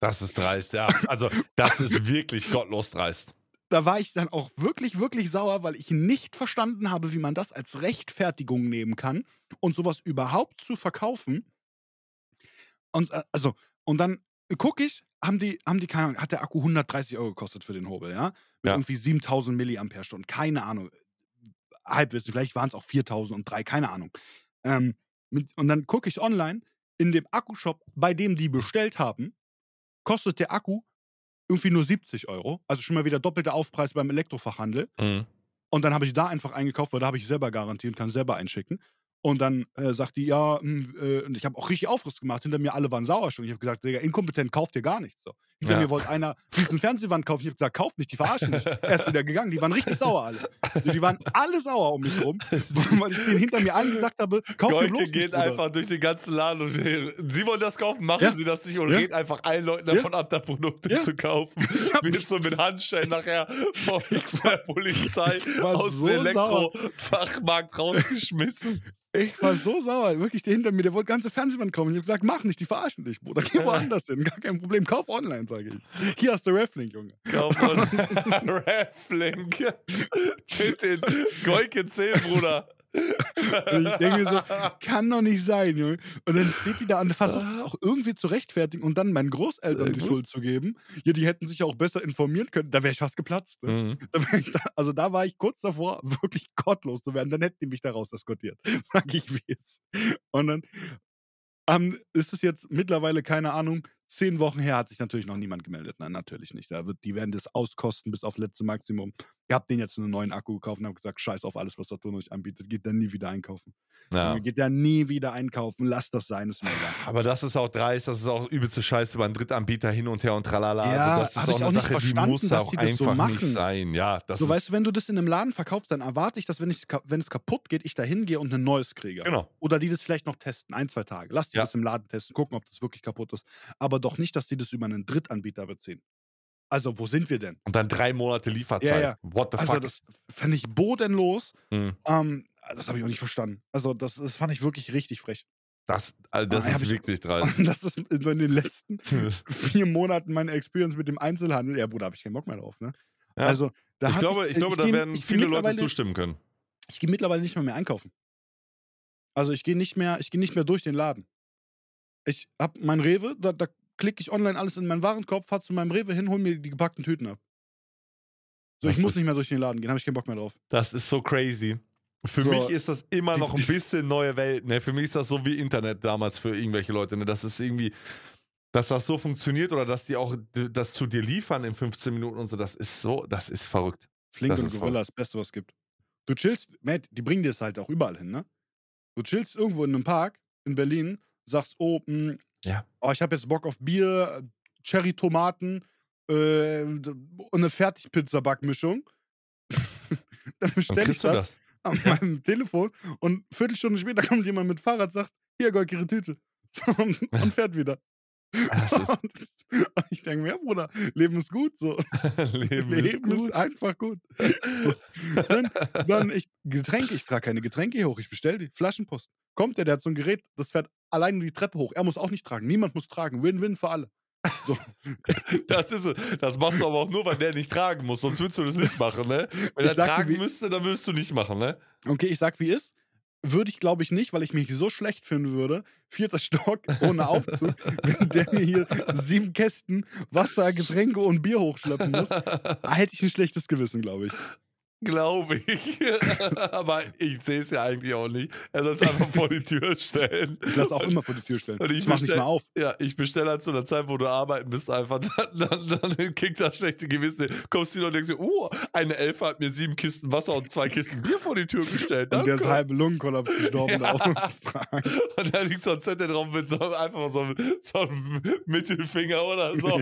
Das ist dreist, ja. Also, das ist wirklich gottlos dreist. Da war ich dann auch wirklich, wirklich sauer, weil ich nicht verstanden habe, wie man das als Rechtfertigung nehmen kann und sowas überhaupt zu verkaufen. Und äh, also, und dann gucke ich, haben die, haben die, keine Ahnung, hat der Akku 130 Euro gekostet für den Hobel, ja? Mit Ja. irgendwie 7000 Milliampere-Stunden, keine Ahnung. Halbwissen, vielleicht waren es auch 4000 und drei, keine Ahnung. Ähm, mit, und dann gucke ich online, in dem Akkushop, bei dem die bestellt haben, kostet der Akku irgendwie nur 70 Euro. Also schon mal wieder doppelter Aufpreis beim Elektrofachhandel. Mhm. Und dann habe ich da einfach eingekauft, weil da habe ich selber garantiert, kann selber einschicken. Und dann äh, sagt die, ja, hm, äh, und ich habe auch richtig Aufriss gemacht. Hinter mir alle waren sauer schon. Ich habe gesagt, Digga, inkompetent, kauft ihr gar nichts. So. Hinter Ja. mir wollte einer diesen Fernsehwand kaufen. Ich habe gesagt, kauft nicht, die verarschen mich. Er ist wieder gegangen. Die waren richtig sauer alle. Die waren alle sauer um mich rum, weil ich denen hinter mir allen gesagt habe, kauf mir Goike bloß geht nicht, einfach durch den ganzen Laden und Sie wollen das kaufen, machen Ja. Sie das nicht und Ja. rät einfach allen Leuten Ja. davon ab, da Produkte Ja. zu kaufen. Hab Wird so mit Handschellen nachher von der Polizei aus so dem. Elektrofachmarkt rausgeschmissen. Ich war so sauer. Wirklich, der hinter mir, der wollte ganze Fernsehwand kaufen. Ich habe gesagt, mach nicht, die verarschen dich, Bruder. Geh woanders hin. Gar kein Problem. Kauf online, sage ich. Hier hast du Reflink, Junge. Kauf mal Reflink. Mit den Goike 10, Bruder. Und ich denke mir so, kann doch nicht sein, Junge. Und dann steht die da und versucht es auch irgendwie zu rechtfertigen und dann meinen Großeltern die. Schuld zu geben. Ja, die hätten sich auch besser informieren können. Da wäre ich fast geplatzt. Ne? Mhm. Da ich da, also da war ich kurz davor, wirklich gottlos zu werden. Dann hätten die mich da raus diskutiert. Sag ich wie es. Und dann ähm, ist es jetzt mittlerweile, keine Ahnung, zehn Wochen her, hat sich natürlich noch niemand gemeldet. Nein, natürlich nicht. Da wird, die werden das auskosten bis auf letzte Maximum. Ich habe den jetzt einen neuen Akku gekauft und habe gesagt, scheiß auf alles, was Saturn euch anbietet. Geht dann nie wieder einkaufen. Ja. Geht da nie wieder einkaufen. Lass das sein, ist mir egal. Aber das ist auch dreist, das ist auch übelste Scheiße über einen Drittanbieter hin und her und tralala. Ja, also das ist ich auch eine auch nicht Sache, die muss auch die das so einfach nicht machen. sein. Ja, das so, weißt du, wenn du das in einem Laden verkaufst, dann erwarte ich, dass wenn, ich, wenn es kaputt geht, ich da hingehe und ein neues kriege. Genau. Oder die das vielleicht noch testen, ein, zwei Tage. Lass die Ja. das im Laden testen, gucken, ob das wirklich kaputt ist. Aber doch nicht, dass die das über einen Drittanbieter beziehen. Also, wo sind wir denn? Und dann drei Monate Lieferzeit. Ja, ja. What the Also, fuck? das fände ich bodenlos. Mhm. Ähm, das habe ich auch nicht verstanden. Also, das, das fand ich wirklich richtig frech. Das, also das Ah, ist ich- wirklich dreist. Das ist in den letzten vier Monaten meine Experience mit dem Einzelhandel. Ja, Bruder, habe ich keinen Bock mehr drauf. Ne? Ja. Also, da ich glaube, ich glaube da geh- werden ich viele Leute zustimmen können. Ich gehe mittlerweile nicht mehr, mehr einkaufen. Also ich gehe nicht mehr, ich gehe nicht mehr durch den Laden. Ich hab mein Rewe, da, da klicke ich online alles in meinen Warenkorb, fahr zu meinem Rewe hin, hol mir die gepackten Tüten ab. So, ich muss nicht mehr durch den Laden gehen, habe ich keinen Bock mehr drauf. Das ist so crazy. Für So, mich ist das immer noch ein bisschen neue Welt. Ne? Für mich ist das so wie Internet damals für irgendwelche Leute. Ne? Das ist irgendwie, dass das so funktioniert oder dass die auch das zu dir liefern in 15 Minuten und so. Das ist so, das ist verrückt. Flink Das und. Gorilla ist das Beste, was es gibt. Du chillst, Matt, die bringen dir das halt auch überall hin, ne? Du chillst irgendwo in einem Park in Berlin, sagst, oh, mh, Ja. oh ich habe jetzt Bock auf Bier, Cherry-Tomaten äh, und eine Fertigpizza-Backmischung. Dann bestelle ich das, das. an meinem Telefon und eine Viertelstunde später kommt jemand mit Fahrrad sagt, hier, Gold, ihre Tüte. So, und, und fährt wieder. Das ist, Und ich denke mir, ja, Bruder, Leben ist gut. So. Leben, Leben ist gut. einfach gut. dann, dann ich, Getränke, ich trage keine Getränke hier hoch, ich bestelle die. Flaschenpost. Kommt der, der hat so ein Gerät, das fährt alleine die Treppe hoch. Er muss auch nicht tragen. Niemand muss tragen. Win-win für alle. So. Das, ist, es. das machst du aber auch nur, weil der nicht tragen muss, sonst würdest du das nicht machen, ne? Wenn Ich er sag tragen müsste, dann würdest du nicht machen, ne? Okay, ich sag wie ist. Würde ich, glaube ich, nicht, weil ich mich so schlecht finden würde. Vierter Stock ohne Aufzug, wenn der mir hier sieben Kästen Wasser, Getränke und Bier hochschleppen muss. Da hätte ich ein schlechtes Gewissen, glaube ich. Glaube ich. aber ich sehe es ja eigentlich auch nicht. Er soll es einfach vor die Tür stellen. Ich lasse auch immer vor die Tür stellen. Und ich Ich mach nicht mal auf. Ja, ich bestelle halt zu einer Zeit, wo du arbeiten bist, einfach. Dann, dann, dann kickt das schlechte Gewissen. Kommst du wieder und denkst dir, oh, eine Elfe hat mir sieben Kisten Wasser und zwei Kisten Bier vor die Tür gestellt. Und der ist Danke. halbe Lungenkollaps gestorben. Ja. Da. Und da liegt so ein Zettel drauf mit so, einfach so, einem- so einem Mittelfinger oder so.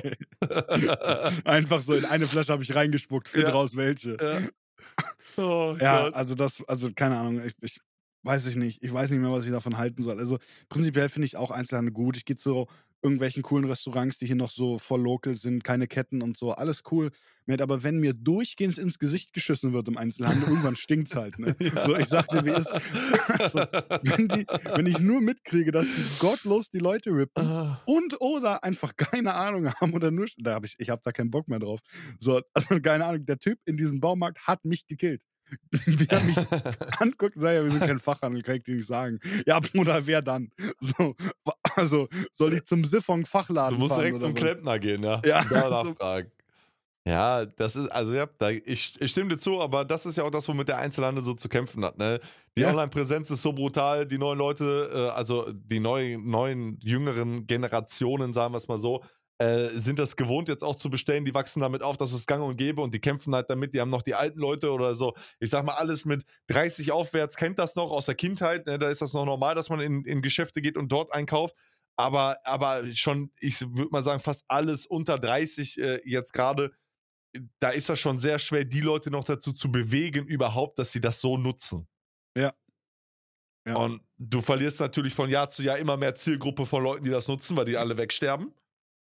Einfach so in eine Flasche habe ich reingespuckt, find Ja. raus welche. ja. Oh Ja, Gott. also das, also keine Ahnung, ich, ich weiß ich nicht. Ich weiß nicht mehr, was ich davon halten soll. Also prinzipiell finde ich auch Einzelhandel gut. Ich gehe zu irgendwelchen coolen Restaurants, die hier noch so voll local sind, keine Ketten und so, alles cool. Mit, aber wenn mir durchgehend ins Gesicht geschissen wird im Einzelhandel, irgendwann stinkt's halt. Ne? Ja. So, ich sag dir, wie ist. Also, wenn, die, wenn ich nur mitkriege, dass die gottlos die Leute rippen, Ah. und oder einfach keine Ahnung haben oder nur da habe ich ich habe da keinen Bock mehr drauf. So, also keine Ahnung, der Typ in diesem Baumarkt hat mich gekillt. Wie er mich anguckt, sagt ja, wir sind kein Fachhandel, kann ich dir nicht sagen. Ja, Bruder, wer dann? So, also soll ich zum Siphon Fachladen Du musst fahren direkt zum was? Klempner gehen, ja. Ja, Da so- nachfragen. Ja, das ist, also ja, da, ich, ich stimme dir zu, aber das ist ja auch das, womit der Einzelhandel so zu kämpfen hat. Ne? Die Ja. Online-Präsenz ist so brutal, die neuen Leute, äh, also die neuen, neuen, jüngeren Generationen, sagen wir es mal so, äh, sind das gewohnt, jetzt auch zu bestellen. Die wachsen damit auf, dass es gang und gäbe und die kämpfen halt damit. Die haben noch die alten Leute oder so. Ich sag mal, alles mit 30 aufwärts kennt das noch aus der Kindheit. Ne? Da ist das noch normal, dass man in, in Geschäfte geht und dort einkauft. Aber, aber schon, ich würde mal sagen, fast alles unter 30 äh, jetzt gerade, da ist das schon sehr schwer, die Leute noch dazu zu bewegen, überhaupt, dass sie das so nutzen. Ja. Ja. Und du verlierst natürlich von Jahr zu Jahr immer mehr Zielgruppe von Leuten, die das nutzen, weil die alle wegsterben.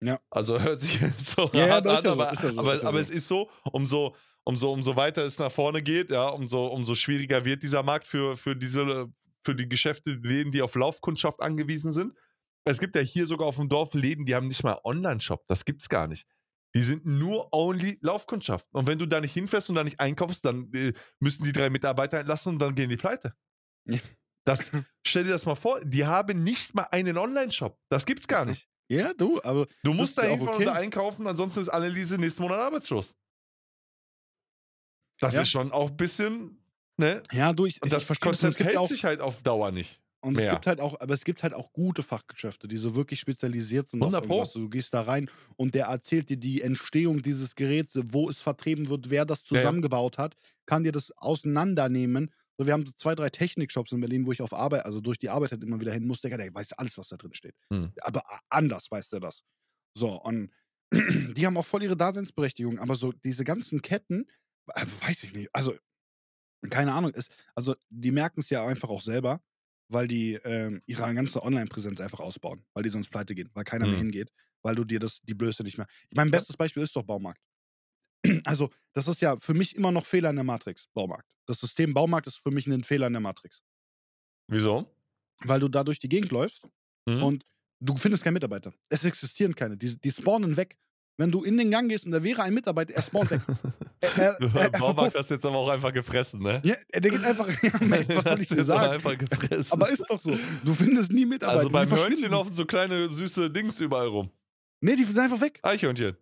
Ja. Also hört sich so Ja, hart an, ja so, aber, ja so, aber, aber so. es ist so, umso, umso, umso weiter es nach vorne geht, ja, umso, umso schwieriger wird dieser Markt für, für diese, für die Geschäfte, Läden, die auf Laufkundschaft angewiesen sind. Es gibt ja hier sogar auf dem Dorf Läden, die haben nicht mal Online-Shop. Das gibt's gar nicht. Die sind nur only Laufkundschaft. Und wenn du da nicht hinfährst und da nicht einkaufst, dann äh, müssen die drei Mitarbeiter entlassen und dann gehen die pleite. Das, stell dir das mal vor, die haben nicht mal einen Online-Shop. Das gibt's gar nicht. Ja, du, aber Du musst da hinfahren okay. und da einkaufen, ansonsten ist Anneliese nächsten Monat arbeitslos. Das Ja. ist schon auch ein bisschen, ne? ja, du, ich, Und ich das und Konzept Es hält auch, sich halt auf Dauer nicht. und es mehr. gibt halt auch, aber es gibt halt auch gute Fachgeschäfte, die so wirklich spezialisiert sind 100 auf. Du gehst da rein und der erzählt dir die Entstehung dieses Geräts, wo es vertrieben wird, wer das Ja, ja. zusammengebaut hat, kann dir das auseinandernehmen. So, wir haben so zwei, drei Technikshops in Berlin, wo ich auf Arbeit, also durch die Arbeit halt immer wieder hin muss. Der, der weiß alles, was da drin steht. Hm. Aber anders weiß der das. So, und die haben auch voll ihre Daseinsberechtigung, aber so diese ganzen Ketten, äh, weiß ich nicht. Also, keine Ahnung, ist, also die merken es ja einfach auch selber, weil die ähm, ihre ganze Online-Präsenz einfach ausbauen, weil die sonst pleite gehen, weil keiner mehr Mhm. hingeht, weil du dir das, die Blöße nicht mehr. Ich mein bestes Beispiel ist doch Baumarkt. Also, das ist ja für mich immer noch Fehler in der Matrix, Baumarkt. Das System Baumarkt ist für mich ein Fehler in der Matrix. Wieso? Weil du da durch die Gegend läufst Mhm. und du findest keinen Mitarbeiter. Es existieren keine. Die, die spawnen weg. Wenn du in den Gang gehst und da wäre ein Mitarbeiter, er spawnt weg. Er, er, er, Baumarkt hast jetzt aber auch einfach gefressen, ne? Ja, der geht einfach. Ja, Mensch, was soll ich dir sagen? einfach gefressen. Aber ist doch so. Du findest nie Mitarbeiter. also beim Hörnchen laufen so kleine süße Dings überall rum. Nee, die sind einfach weg. Eichhörnchen.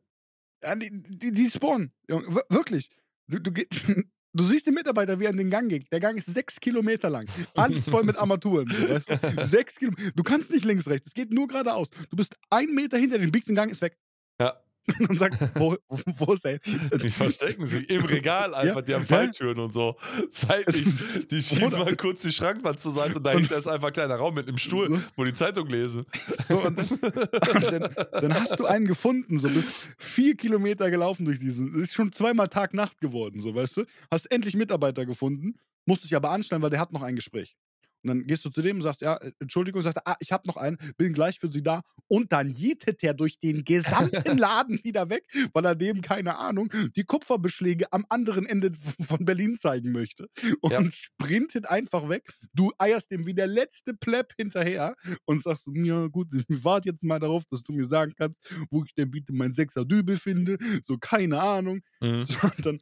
Ja, die, die, die spawnen. Wirklich. Du, du, du siehst den Mitarbeiter, wie er in den Gang geht. Der Gang ist sechs Kilometer lang. Alles voll mit Armaturen. So, weißt du? Sechs Kilometer. Du kannst nicht links, rechts. Es geht nur geradeaus. Du bist einen Meter hinter den biegst den Gang, ist weg. Ja. Und sagst, wo, wo, wo ist der? Die verstecken sich im Regal einfach, die haben Ja. Falltüren und so. Seitlich, die schieben mal kurz die Schrankwand zur Seite und dahinter ist einfach ein kleiner Raum mit einem Stuhl, wo die Zeitung lesen. So, und dann, und dann, dann hast du einen gefunden, so bist vier Kilometer gelaufen durch diesen. Ist schon zweimal Tag-Nacht geworden, so weißt du. Hast endlich Mitarbeiter gefunden, musst dich aber anstellen, weil der hat noch ein Gespräch. Und dann gehst du zu dem und sagst, ja, Entschuldigung, sagt er, ah, ich habe noch einen, bin gleich für Sie da. Und dann jietet er durch den gesamten Laden wieder weg, weil er dem, keine Ahnung, die Kupferbeschläge am anderen Ende von Berlin zeigen möchte. Und Ja. sprintet einfach weg. Du eierst dem wie der letzte Plepp hinterher und sagst, ja gut, ich warte jetzt mal darauf, dass du mir sagen kannst, wo ich denn bitte mein Sechser Dübel finde. So, keine Ahnung. Mhm. So, und dann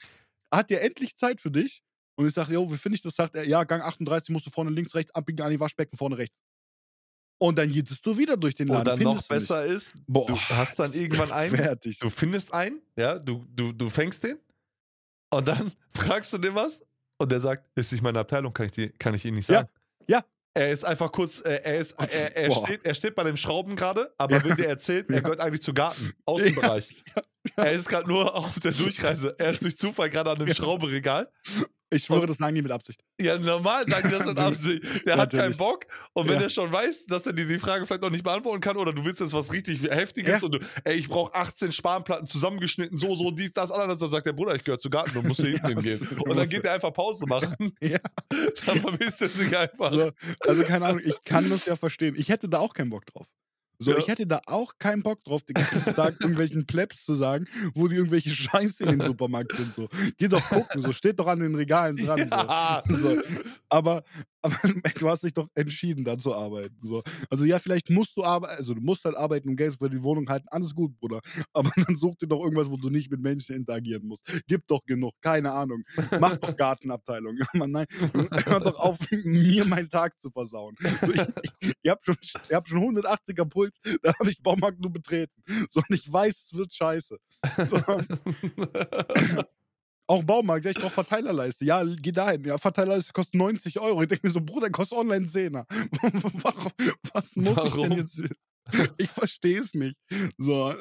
hat er endlich Zeit für dich. Und ich sage, jo, wie finde ich das? Sagt er, ja, Gang 38 musst du vorne links, rechts abbiegen an die Waschbecken, vorne rechts. Und dann jittest du wieder durch den Laden. Und dann noch findest nicht. besser ist, Boah, du hast dann irgendwann einen, Fertig. du findest einen, ja, du, du, du fängst den und dann fragst du dem was und der sagt, ist nicht meine Abteilung, kann ich, die, kann ich Ihnen nicht Ja, sagen. ja. Er ist einfach kurz, äh, er, ist, er, er, steht, er steht bei den Schrauben gerade, aber Ja. wird dir erzählt, er Ja. gehört eigentlich zu Garten, Außenbereich. Er ist gerade nur auf der Durchreise. Er ist durch Zufall gerade an einem Ja. Schrauberegal. Ich schwöre, Und- das sagen die mit Absicht. Ja, normal sagen die das in Absicht. Der hat keinen. Bock. Und wenn Ja. er schon weiß, dass er dir die Frage vielleicht noch nicht beantworten kann oder du willst jetzt was richtig Heftiges Ja. und du, ey, ich brauche 18 Spanplatten zusammengeschnitten, so, so, dies, das, anderes, dann sagt der Bruder, ich gehöre zu Garten, du musst hier hinten Ja, hingehen. so, Und dann geht er einfach Pause machen. Ja. Dann vermisst er sich einfach. So, also keine Ahnung, ich kann das ja verstehen. Ich hätte da auch keinen Bock drauf. So, Ja. ich hätte da auch keinen Bock drauf, den ganzen Tag irgendwelchen Plebs zu sagen, wo die irgendwelche Scheiße in den Supermarkt sind. So. Geh doch gucken, so steht doch an den Regalen dran. Ja. So. So. Aber, aber du hast dich doch entschieden, da zu arbeiten. So. Also ja, vielleicht musst du arbeiten, also du musst halt arbeiten und Geld für die Wohnung halten, alles gut, Bruder. Aber dann such dir doch irgendwas, wo du nicht mit Menschen interagieren musst. Gib doch genug, keine Ahnung. Mach doch Gartenabteilung. Mann, nein, hör doch auf, mir meinen Tag zu versauen. So, ich, ich, ihr, habt schon, habt schon 180er Puls, da habe ich den Baumarkt nur betreten. So, und ich weiß, es wird scheiße. So, auch Baumarkt, ja, ich brauche Verteilerleiste. Ja, geh dahin. Ja, Verteilerleiste kostet 90 Euro. Ich denke mir so, Bruder, kostet online 10er. Warum, was muss ich Warum? denn jetzt? ich verstehe es nicht. So.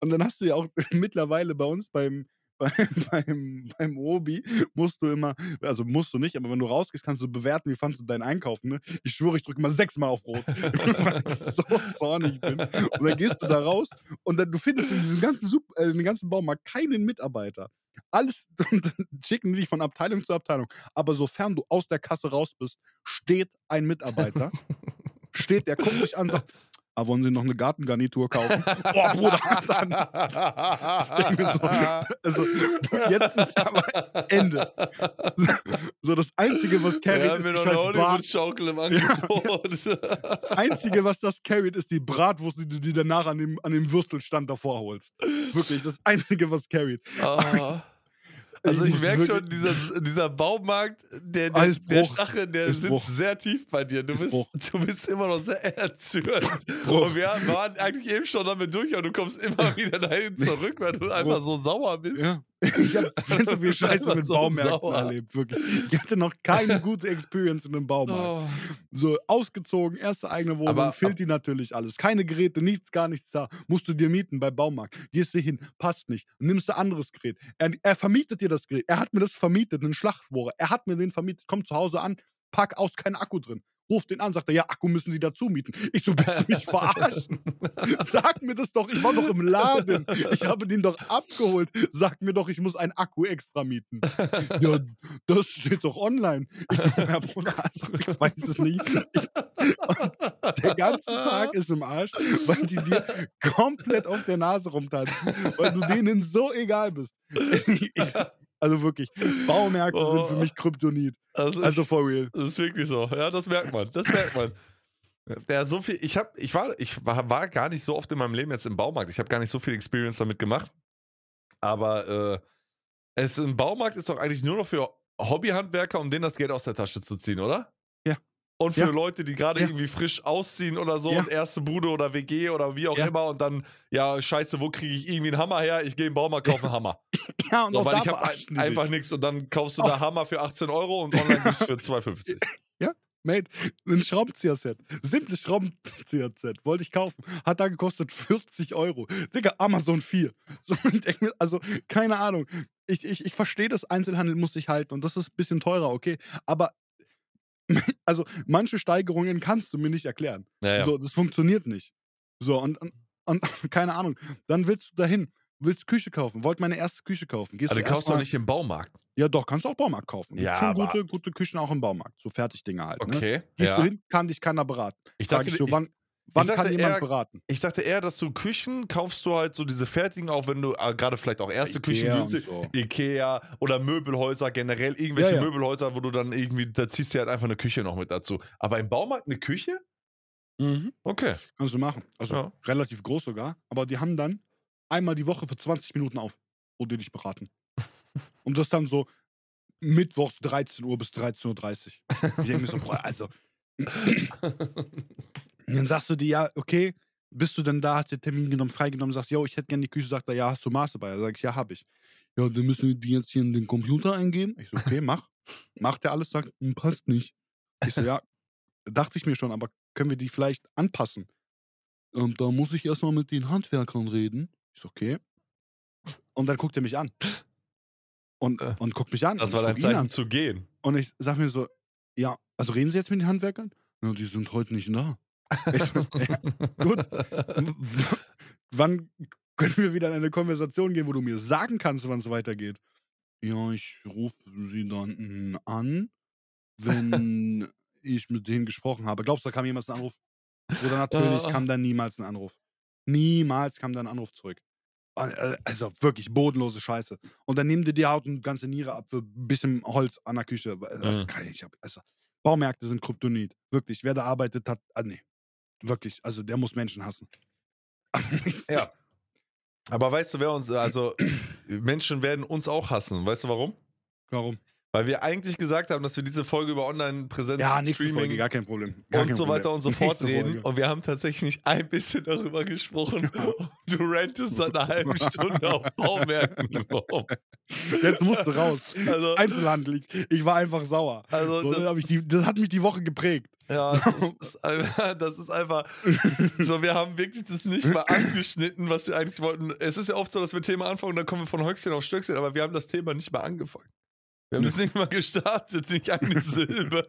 Und dann hast du ja auch mittlerweile bei uns beim, beim, beim, beim Obi musst du immer, also musst du nicht, aber wenn du rausgehst, kannst du bewerten, wie fandest du deinen Einkauf. Ne? Ich schwöre, ich drücke mal sechsmal auf Rot, weil ich so zornig bin. Und dann gehst du da raus und dann, du findest in diesem ganzen, Sup äh, in ganzen Baumarkt keinen Mitarbeiter. Alles schicken die dich von Abteilung zu Abteilung. Aber sofern du aus der Kasse raus bist, steht ein Mitarbeiter, steht, der guckt dich an, sagt, ah, wollen Sie noch eine Gartengarnitur kaufen? Boah, Bruder, dann. Ich denke mir so, also, jetzt ist aber Ende. So, das Einzige, was carried, haben ist die noch scheiß eine Brat. Hollywood-Schaukel im Angebot. Das Einzige, was das carried, ist die Bratwurst, die du dir danach an dem, an dem Würstelstand davor holst. Wirklich, das Einzige, was carried. Ah. Also ich muss merke schon, dieser, dieser Baumarkt, der, der, der Bruch. Stachel, der Ist sitzt Bruch. sehr tief bei dir. Du Ist bist, Bruch. du bist immer noch sehr erzürnt. Bruch. Und wir waren eigentlich eben schon damit durch, aber du kommst immer wieder dahin zurück, weil du einfach so sauer bist. Ja. Ich habe viel zu viel Scheiße mit so Baumärkten sauer. erlebt, wirklich. Ich hatte noch keine gute Experience in einem Baumarkt. Oh. So ausgezogen, erste eigene Wohnung, Aber- fehlt die natürlich alles. Keine Geräte, nichts, gar nichts da. Musst du dir mieten bei Baumarkt. Gehst du hin, passt nicht. Nimmst du anderes Gerät. Er, er vermietet dir das Gerät. Er hat mir das vermietet, einen Schlachtbohrer. Er hat mir den vermietet. Kommt zu Hause an, pack aus, kein Akku drin. Ruft den an, sagt er, ja, Akku müssen Sie dazu mieten. Ich so, bist du mich verarschen? Sag mir das doch, ich war doch im Laden. Ich habe den doch abgeholt. Sag mir doch, ich muss einen Akku extra mieten. Ja, das steht doch online. Ich so, ja, Bruder, also ich weiß es nicht. Ich, der ganze Tag ist im Arsch, weil die dir komplett auf der Nase rumtanzen, weil du denen so egal bist. Ich, also wirklich, Baumärkte sind für Oh. mich Kryptonit. Also, Also for real. das ist wirklich so. Ja, das merkt man. Das merkt man. Ja, so viel. Ich habe, ich war, ich war, war gar nicht so oft in meinem Leben jetzt im Baumarkt. Ich habe gar nicht so viel Experience damit gemacht. Aber äh, es im Baumarkt ist doch eigentlich nur noch für Hobbyhandwerker, um denen das Geld aus der Tasche zu ziehen, oder? Ja. Und für Ja. Leute, die gerade Ja. irgendwie frisch ausziehen oder so Ja. und erste Bude oder WG oder wie auch Ja. immer und dann, ja, scheiße, wo kriege ich irgendwie einen Hammer her? Ich gehe den Baumarkt, kaufe einen Hammer. Ja, und So, auch weil da ich habe die einfach nichts und dann kaufst du Auch- da Hammer für 18 Euro und online gibst für 2,50. Mate, ein Schraubenzieher-Set. Simples Schraubenzieher-Set. Wollte ich kaufen. Hat da gekostet 40 Euro. Digga, Amazon 4. So, ich denk mir, also, keine Ahnung. Ich, ich, ich verstehe das, Einzelhandel muss sich halten und das ist ein bisschen teurer, okay. Aber, also, manche Steigerungen kannst du mir nicht erklären. Ja, ja. So, das funktioniert nicht. So, und, und, und keine Ahnung. Dann willst du dahin. Willst Küche kaufen, wollt meine erste Küche kaufen. Gehst Aber du du kaufst doch erstmal- nicht im Baumarkt. Ja, doch, kannst du auch Baumarkt kaufen. Gibt Ja, schon gute, gute Küchen auch im Baumarkt. So Fertigdinger halt. Ne? Okay. Gehst ja. du hin, kann dich keiner beraten. Ich Frag dachte, ich so, ich, wann, wann dachte kann jemand eher- beraten? ich dachte eher, dass du Küchen kaufst du halt so diese fertigen, auch wenn du äh, gerade vielleicht auch erste Küchen Ikea günstig- so. Ikea oder Möbelhäuser generell, irgendwelche Ja, ja. Möbelhäuser, wo du dann irgendwie, da ziehst du halt einfach eine Küche noch mit dazu. Aber im Baumarkt eine Küche? Okay. Kannst du machen. Also Ja. relativ groß sogar. Aber die haben dann einmal die Woche für 20 Minuten auf, wo die dich beraten. Und das dann so mittwochs 13 Uhr bis 13.30 Uhr. Ich denke mir so, boah, also. Und dann sagst du dir, ja, okay, bist du denn da, hast dir Termin genommen, freigenommen, sagst, yo, ich hätte gerne die Küche, sagt er, ja, hast du Maße bei? Dann sag ich, ja, hab ich. Ja, dann müssen wir die jetzt hier in den Computer eingeben. Ich so, okay, mach. Macht er alles, sagt, "Hm, passt nicht. Ich so, ja, dachte ich mir schon, aber können wir die vielleicht anpassen? Ähm, da muss ich erstmal mit den Handwerkern reden. Ich so, okay. Und dann guckt er mich an. Und, Äh, und guckt mich an. Das und war ich dein. Zeichen zu gehen. Und ich sag mir so, ja, also reden Sie jetzt mit den Handwerkern? Ja, die sind heute nicht da. Gut. Wann können wir wieder in eine Konversation gehen, wo du mir sagen kannst, wann es weitergeht? Ja, ich rufe sie dann an, wenn ich mit denen gesprochen habe. Glaubst du, da kam jemals ein Anruf? Oder natürlich Ah. kam dann niemals ein Anruf. Niemals kam da ein Anruf zurück. Äh, Also wirklich bodenlose Scheiße. Und dann nehmen die die Haut und ganze Niere ab für ein bisschen Holz an der Küche. Also, Mhm. ich, hab- also, Baumärkte sind Kryptonit. Wirklich. Wer da arbeitet hat, ah, nee. Wirklich. Also der muss Menschen hassen. Ja. Aber weißt du, wer uns, also Menschen werden uns auch hassen. Weißt du warum? Warum? Weil wir eigentlich gesagt haben, dass wir diese Folge über Online-Präsenz, Ja, Streaming Folge, gar kein Problem. Gar und kein so Problem. weiter und so fort Nächste reden. Folge. Und wir haben tatsächlich ein bisschen darüber gesprochen. Und du rantest seit einer halben Stunde auf Baumärkten rum. Jetzt musst du raus. Also, Einzelhandel. Ich, war einfach sauer. also So, das, die, das hat mich die Woche geprägt. Ja, das ist, einfach, das ist einfach so, wir haben wirklich das nicht mal angeschnitten, was wir eigentlich wollten. Es ist ja oft so, dass wir Thema anfangen und dann kommen wir von Höchstchen auf Stöckchen, aber wir haben das Thema nicht mal angefangen. Wir haben das nicht mal gestartet, nicht eine Silbe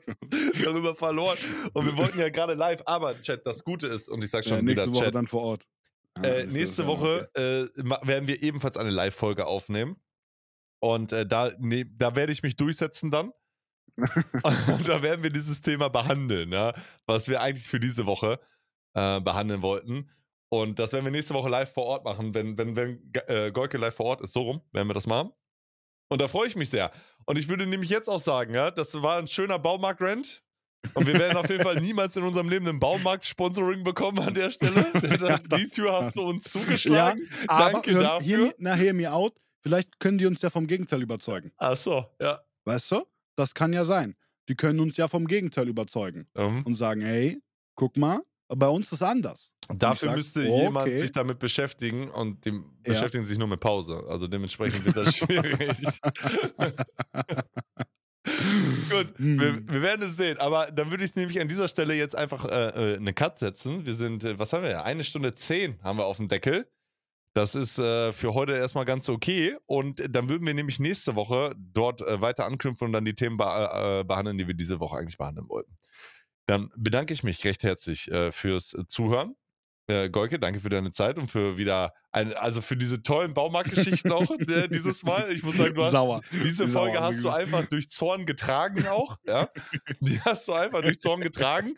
darüber verloren. Und wir wollten ja gerade live, aber Chat, das Gute ist, und ich sag schon ja, nächste wieder, Woche Chat, dann vor Ort. Ah, äh, das ist nächste Woche äh, werden wir ebenfalls eine Live-Folge aufnehmen. Und äh, da, ne, da werde ich mich durchsetzen dann. Und da werden wir dieses Thema behandeln, ja, was wir eigentlich für diese Woche äh, behandeln wollten. Und das werden wir nächste Woche live vor Ort machen. Wenn, wenn, wenn äh, Golke live vor Ort ist, so rum, werden wir das machen. Und da freue ich mich sehr. Und ich würde nämlich jetzt auch sagen, ja, das war ein schöner Baumarkt-Rent. Und wir werden auf jeden Fall niemals in unserem Leben einen Baumarkt-Sponsoring bekommen an der Stelle. Die Tür hast du uns Ja, zugeschlagen. aber Danke hör, dafür. hear me, na, hear me out. Vielleicht können die uns ja vom Gegenteil überzeugen. Ach so, ja. Weißt du? Das kann ja sein. Die können uns ja vom Gegenteil überzeugen Mhm. und sagen, hey, guck mal, bei uns ist anders. Dafür müsste okay. jemand sich damit beschäftigen und die Ja. beschäftigen sich nur mit Pause. Also dementsprechend wird das schwierig. Gut, Hm. wir, wir werden es sehen. Aber dann würde ich nämlich an dieser Stelle jetzt einfach äh, äh, eine Cut setzen. Wir sind, äh, was haben wir? Eine Stunde zehn haben wir auf dem Deckel. Das ist äh, für heute erstmal ganz okay. Und dann würden wir nämlich nächste Woche dort äh, weiter anknüpfen und dann die Themen be äh, behandeln, die wir diese Woche eigentlich behandeln wollten. Dann bedanke ich mich recht herzlich äh, fürs äh, Zuhören. Äh, Golke, danke für deine Zeit und für wieder, ein, also für diese tollen Baumarktgeschichten auch äh, dieses Mal. Ich muss sagen, du hast Sauer. diese Sauer, Folge hast du einfach durch Zorn getragen auch. Ja? Die hast du einfach durch Zorn getragen.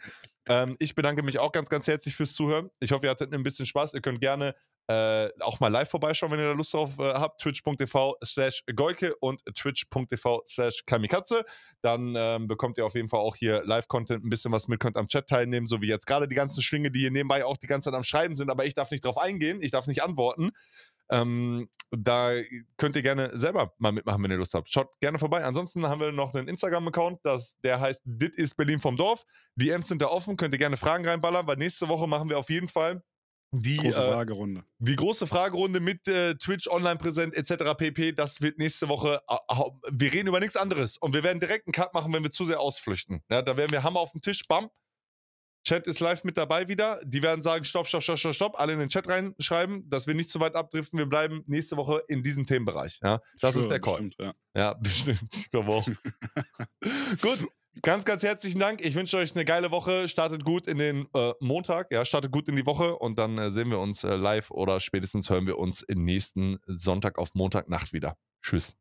Ähm, ich bedanke mich auch ganz, ganz herzlich fürs Zuhören. Ich hoffe, ihr hattet ein bisschen Spaß. Ihr könnt gerne äh, auch mal live vorbeischauen, wenn ihr da Lust drauf äh, habt. Twitch.tv slash Goike und Twitch.tv slash Kamikatze. Dann ähm, bekommt ihr auf jeden Fall auch hier Live-Content, ein bisschen was mit, könnt am Chat teilnehmen, so wie jetzt gerade die ganzen Schlinge, die hier nebenbei auch die ganze Zeit am Schreiben sind, aber ich darf nicht drauf eingehen, ich darf nicht antworten. Ähm, da könnt ihr gerne selber mal mitmachen, wenn ihr Lust habt. Schaut gerne vorbei. Ansonsten haben wir noch einen Instagram-Account, der heißt Dit ist Berlin vom Dorf. Die M's sind da offen, könnt ihr gerne Fragen reinballern, weil nächste Woche machen wir auf jeden Fall die, Große äh, Fragerunde. die große Fragerunde mit äh, Twitch online präsent etc. pp. Das wird nächste Woche. äh, hau- wir reden über nichts anderes und wir werden direkt einen Cut machen, wenn wir zu sehr ausflüchten. Ja, da werden wir Hammer auf den Tisch, bam. Chat ist live mit dabei wieder. Die werden sagen, stopp, stopp, stopp, stopp, stopp. Alle in den Chat reinschreiben, dass wir nicht zu weit abdriften. Wir bleiben nächste Woche in diesem Themenbereich. Ja, das ist Schwöre, der Call. bestimmt, ja. Ja, bestimmt. Ich glaube auch. gut. Ganz, ganz herzlichen Dank. Ich wünsche euch eine geile Woche. Startet gut in den äh, Montag. Ja, startet gut in die Woche und dann äh, sehen wir uns äh, live oder spätestens hören wir uns im nächsten Sonntag auf Montagnacht wieder. Tschüss.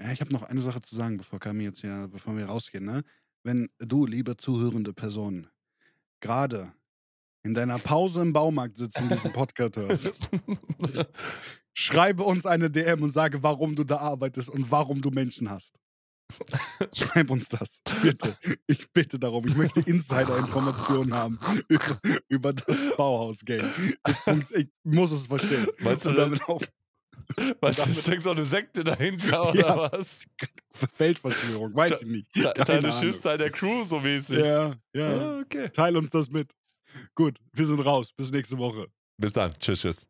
Ja, ich habe noch eine Sache zu sagen, bevor Kami jetzt hier, bevor wir rausgehen. Ne? Wenn du, liebe zuhörende Person, gerade in deiner Pause im Baumarkt sitzt und diesen Podcast hörst, schreibe uns eine DM und sage, warum du da arbeitest und warum du Menschen hast. Schreib uns das. Bitte. Ich bitte darum. Ich möchte Insider-Informationen haben über, über das Bauhaus-Game. Ich, ich muss es verstehen. Meinst du damit auch Weißt du, steckt so eine Sekte dahinter oder Ja. was? Feldverschwörung, weiß ich nicht. Ahnung. Schiff, Teil der Crew, so mäßig. Ja, ja. Ah, okay. Teil uns das mit. Gut, wir sind raus. Bis nächste Woche. Bis dann. Tschüss, tschüss.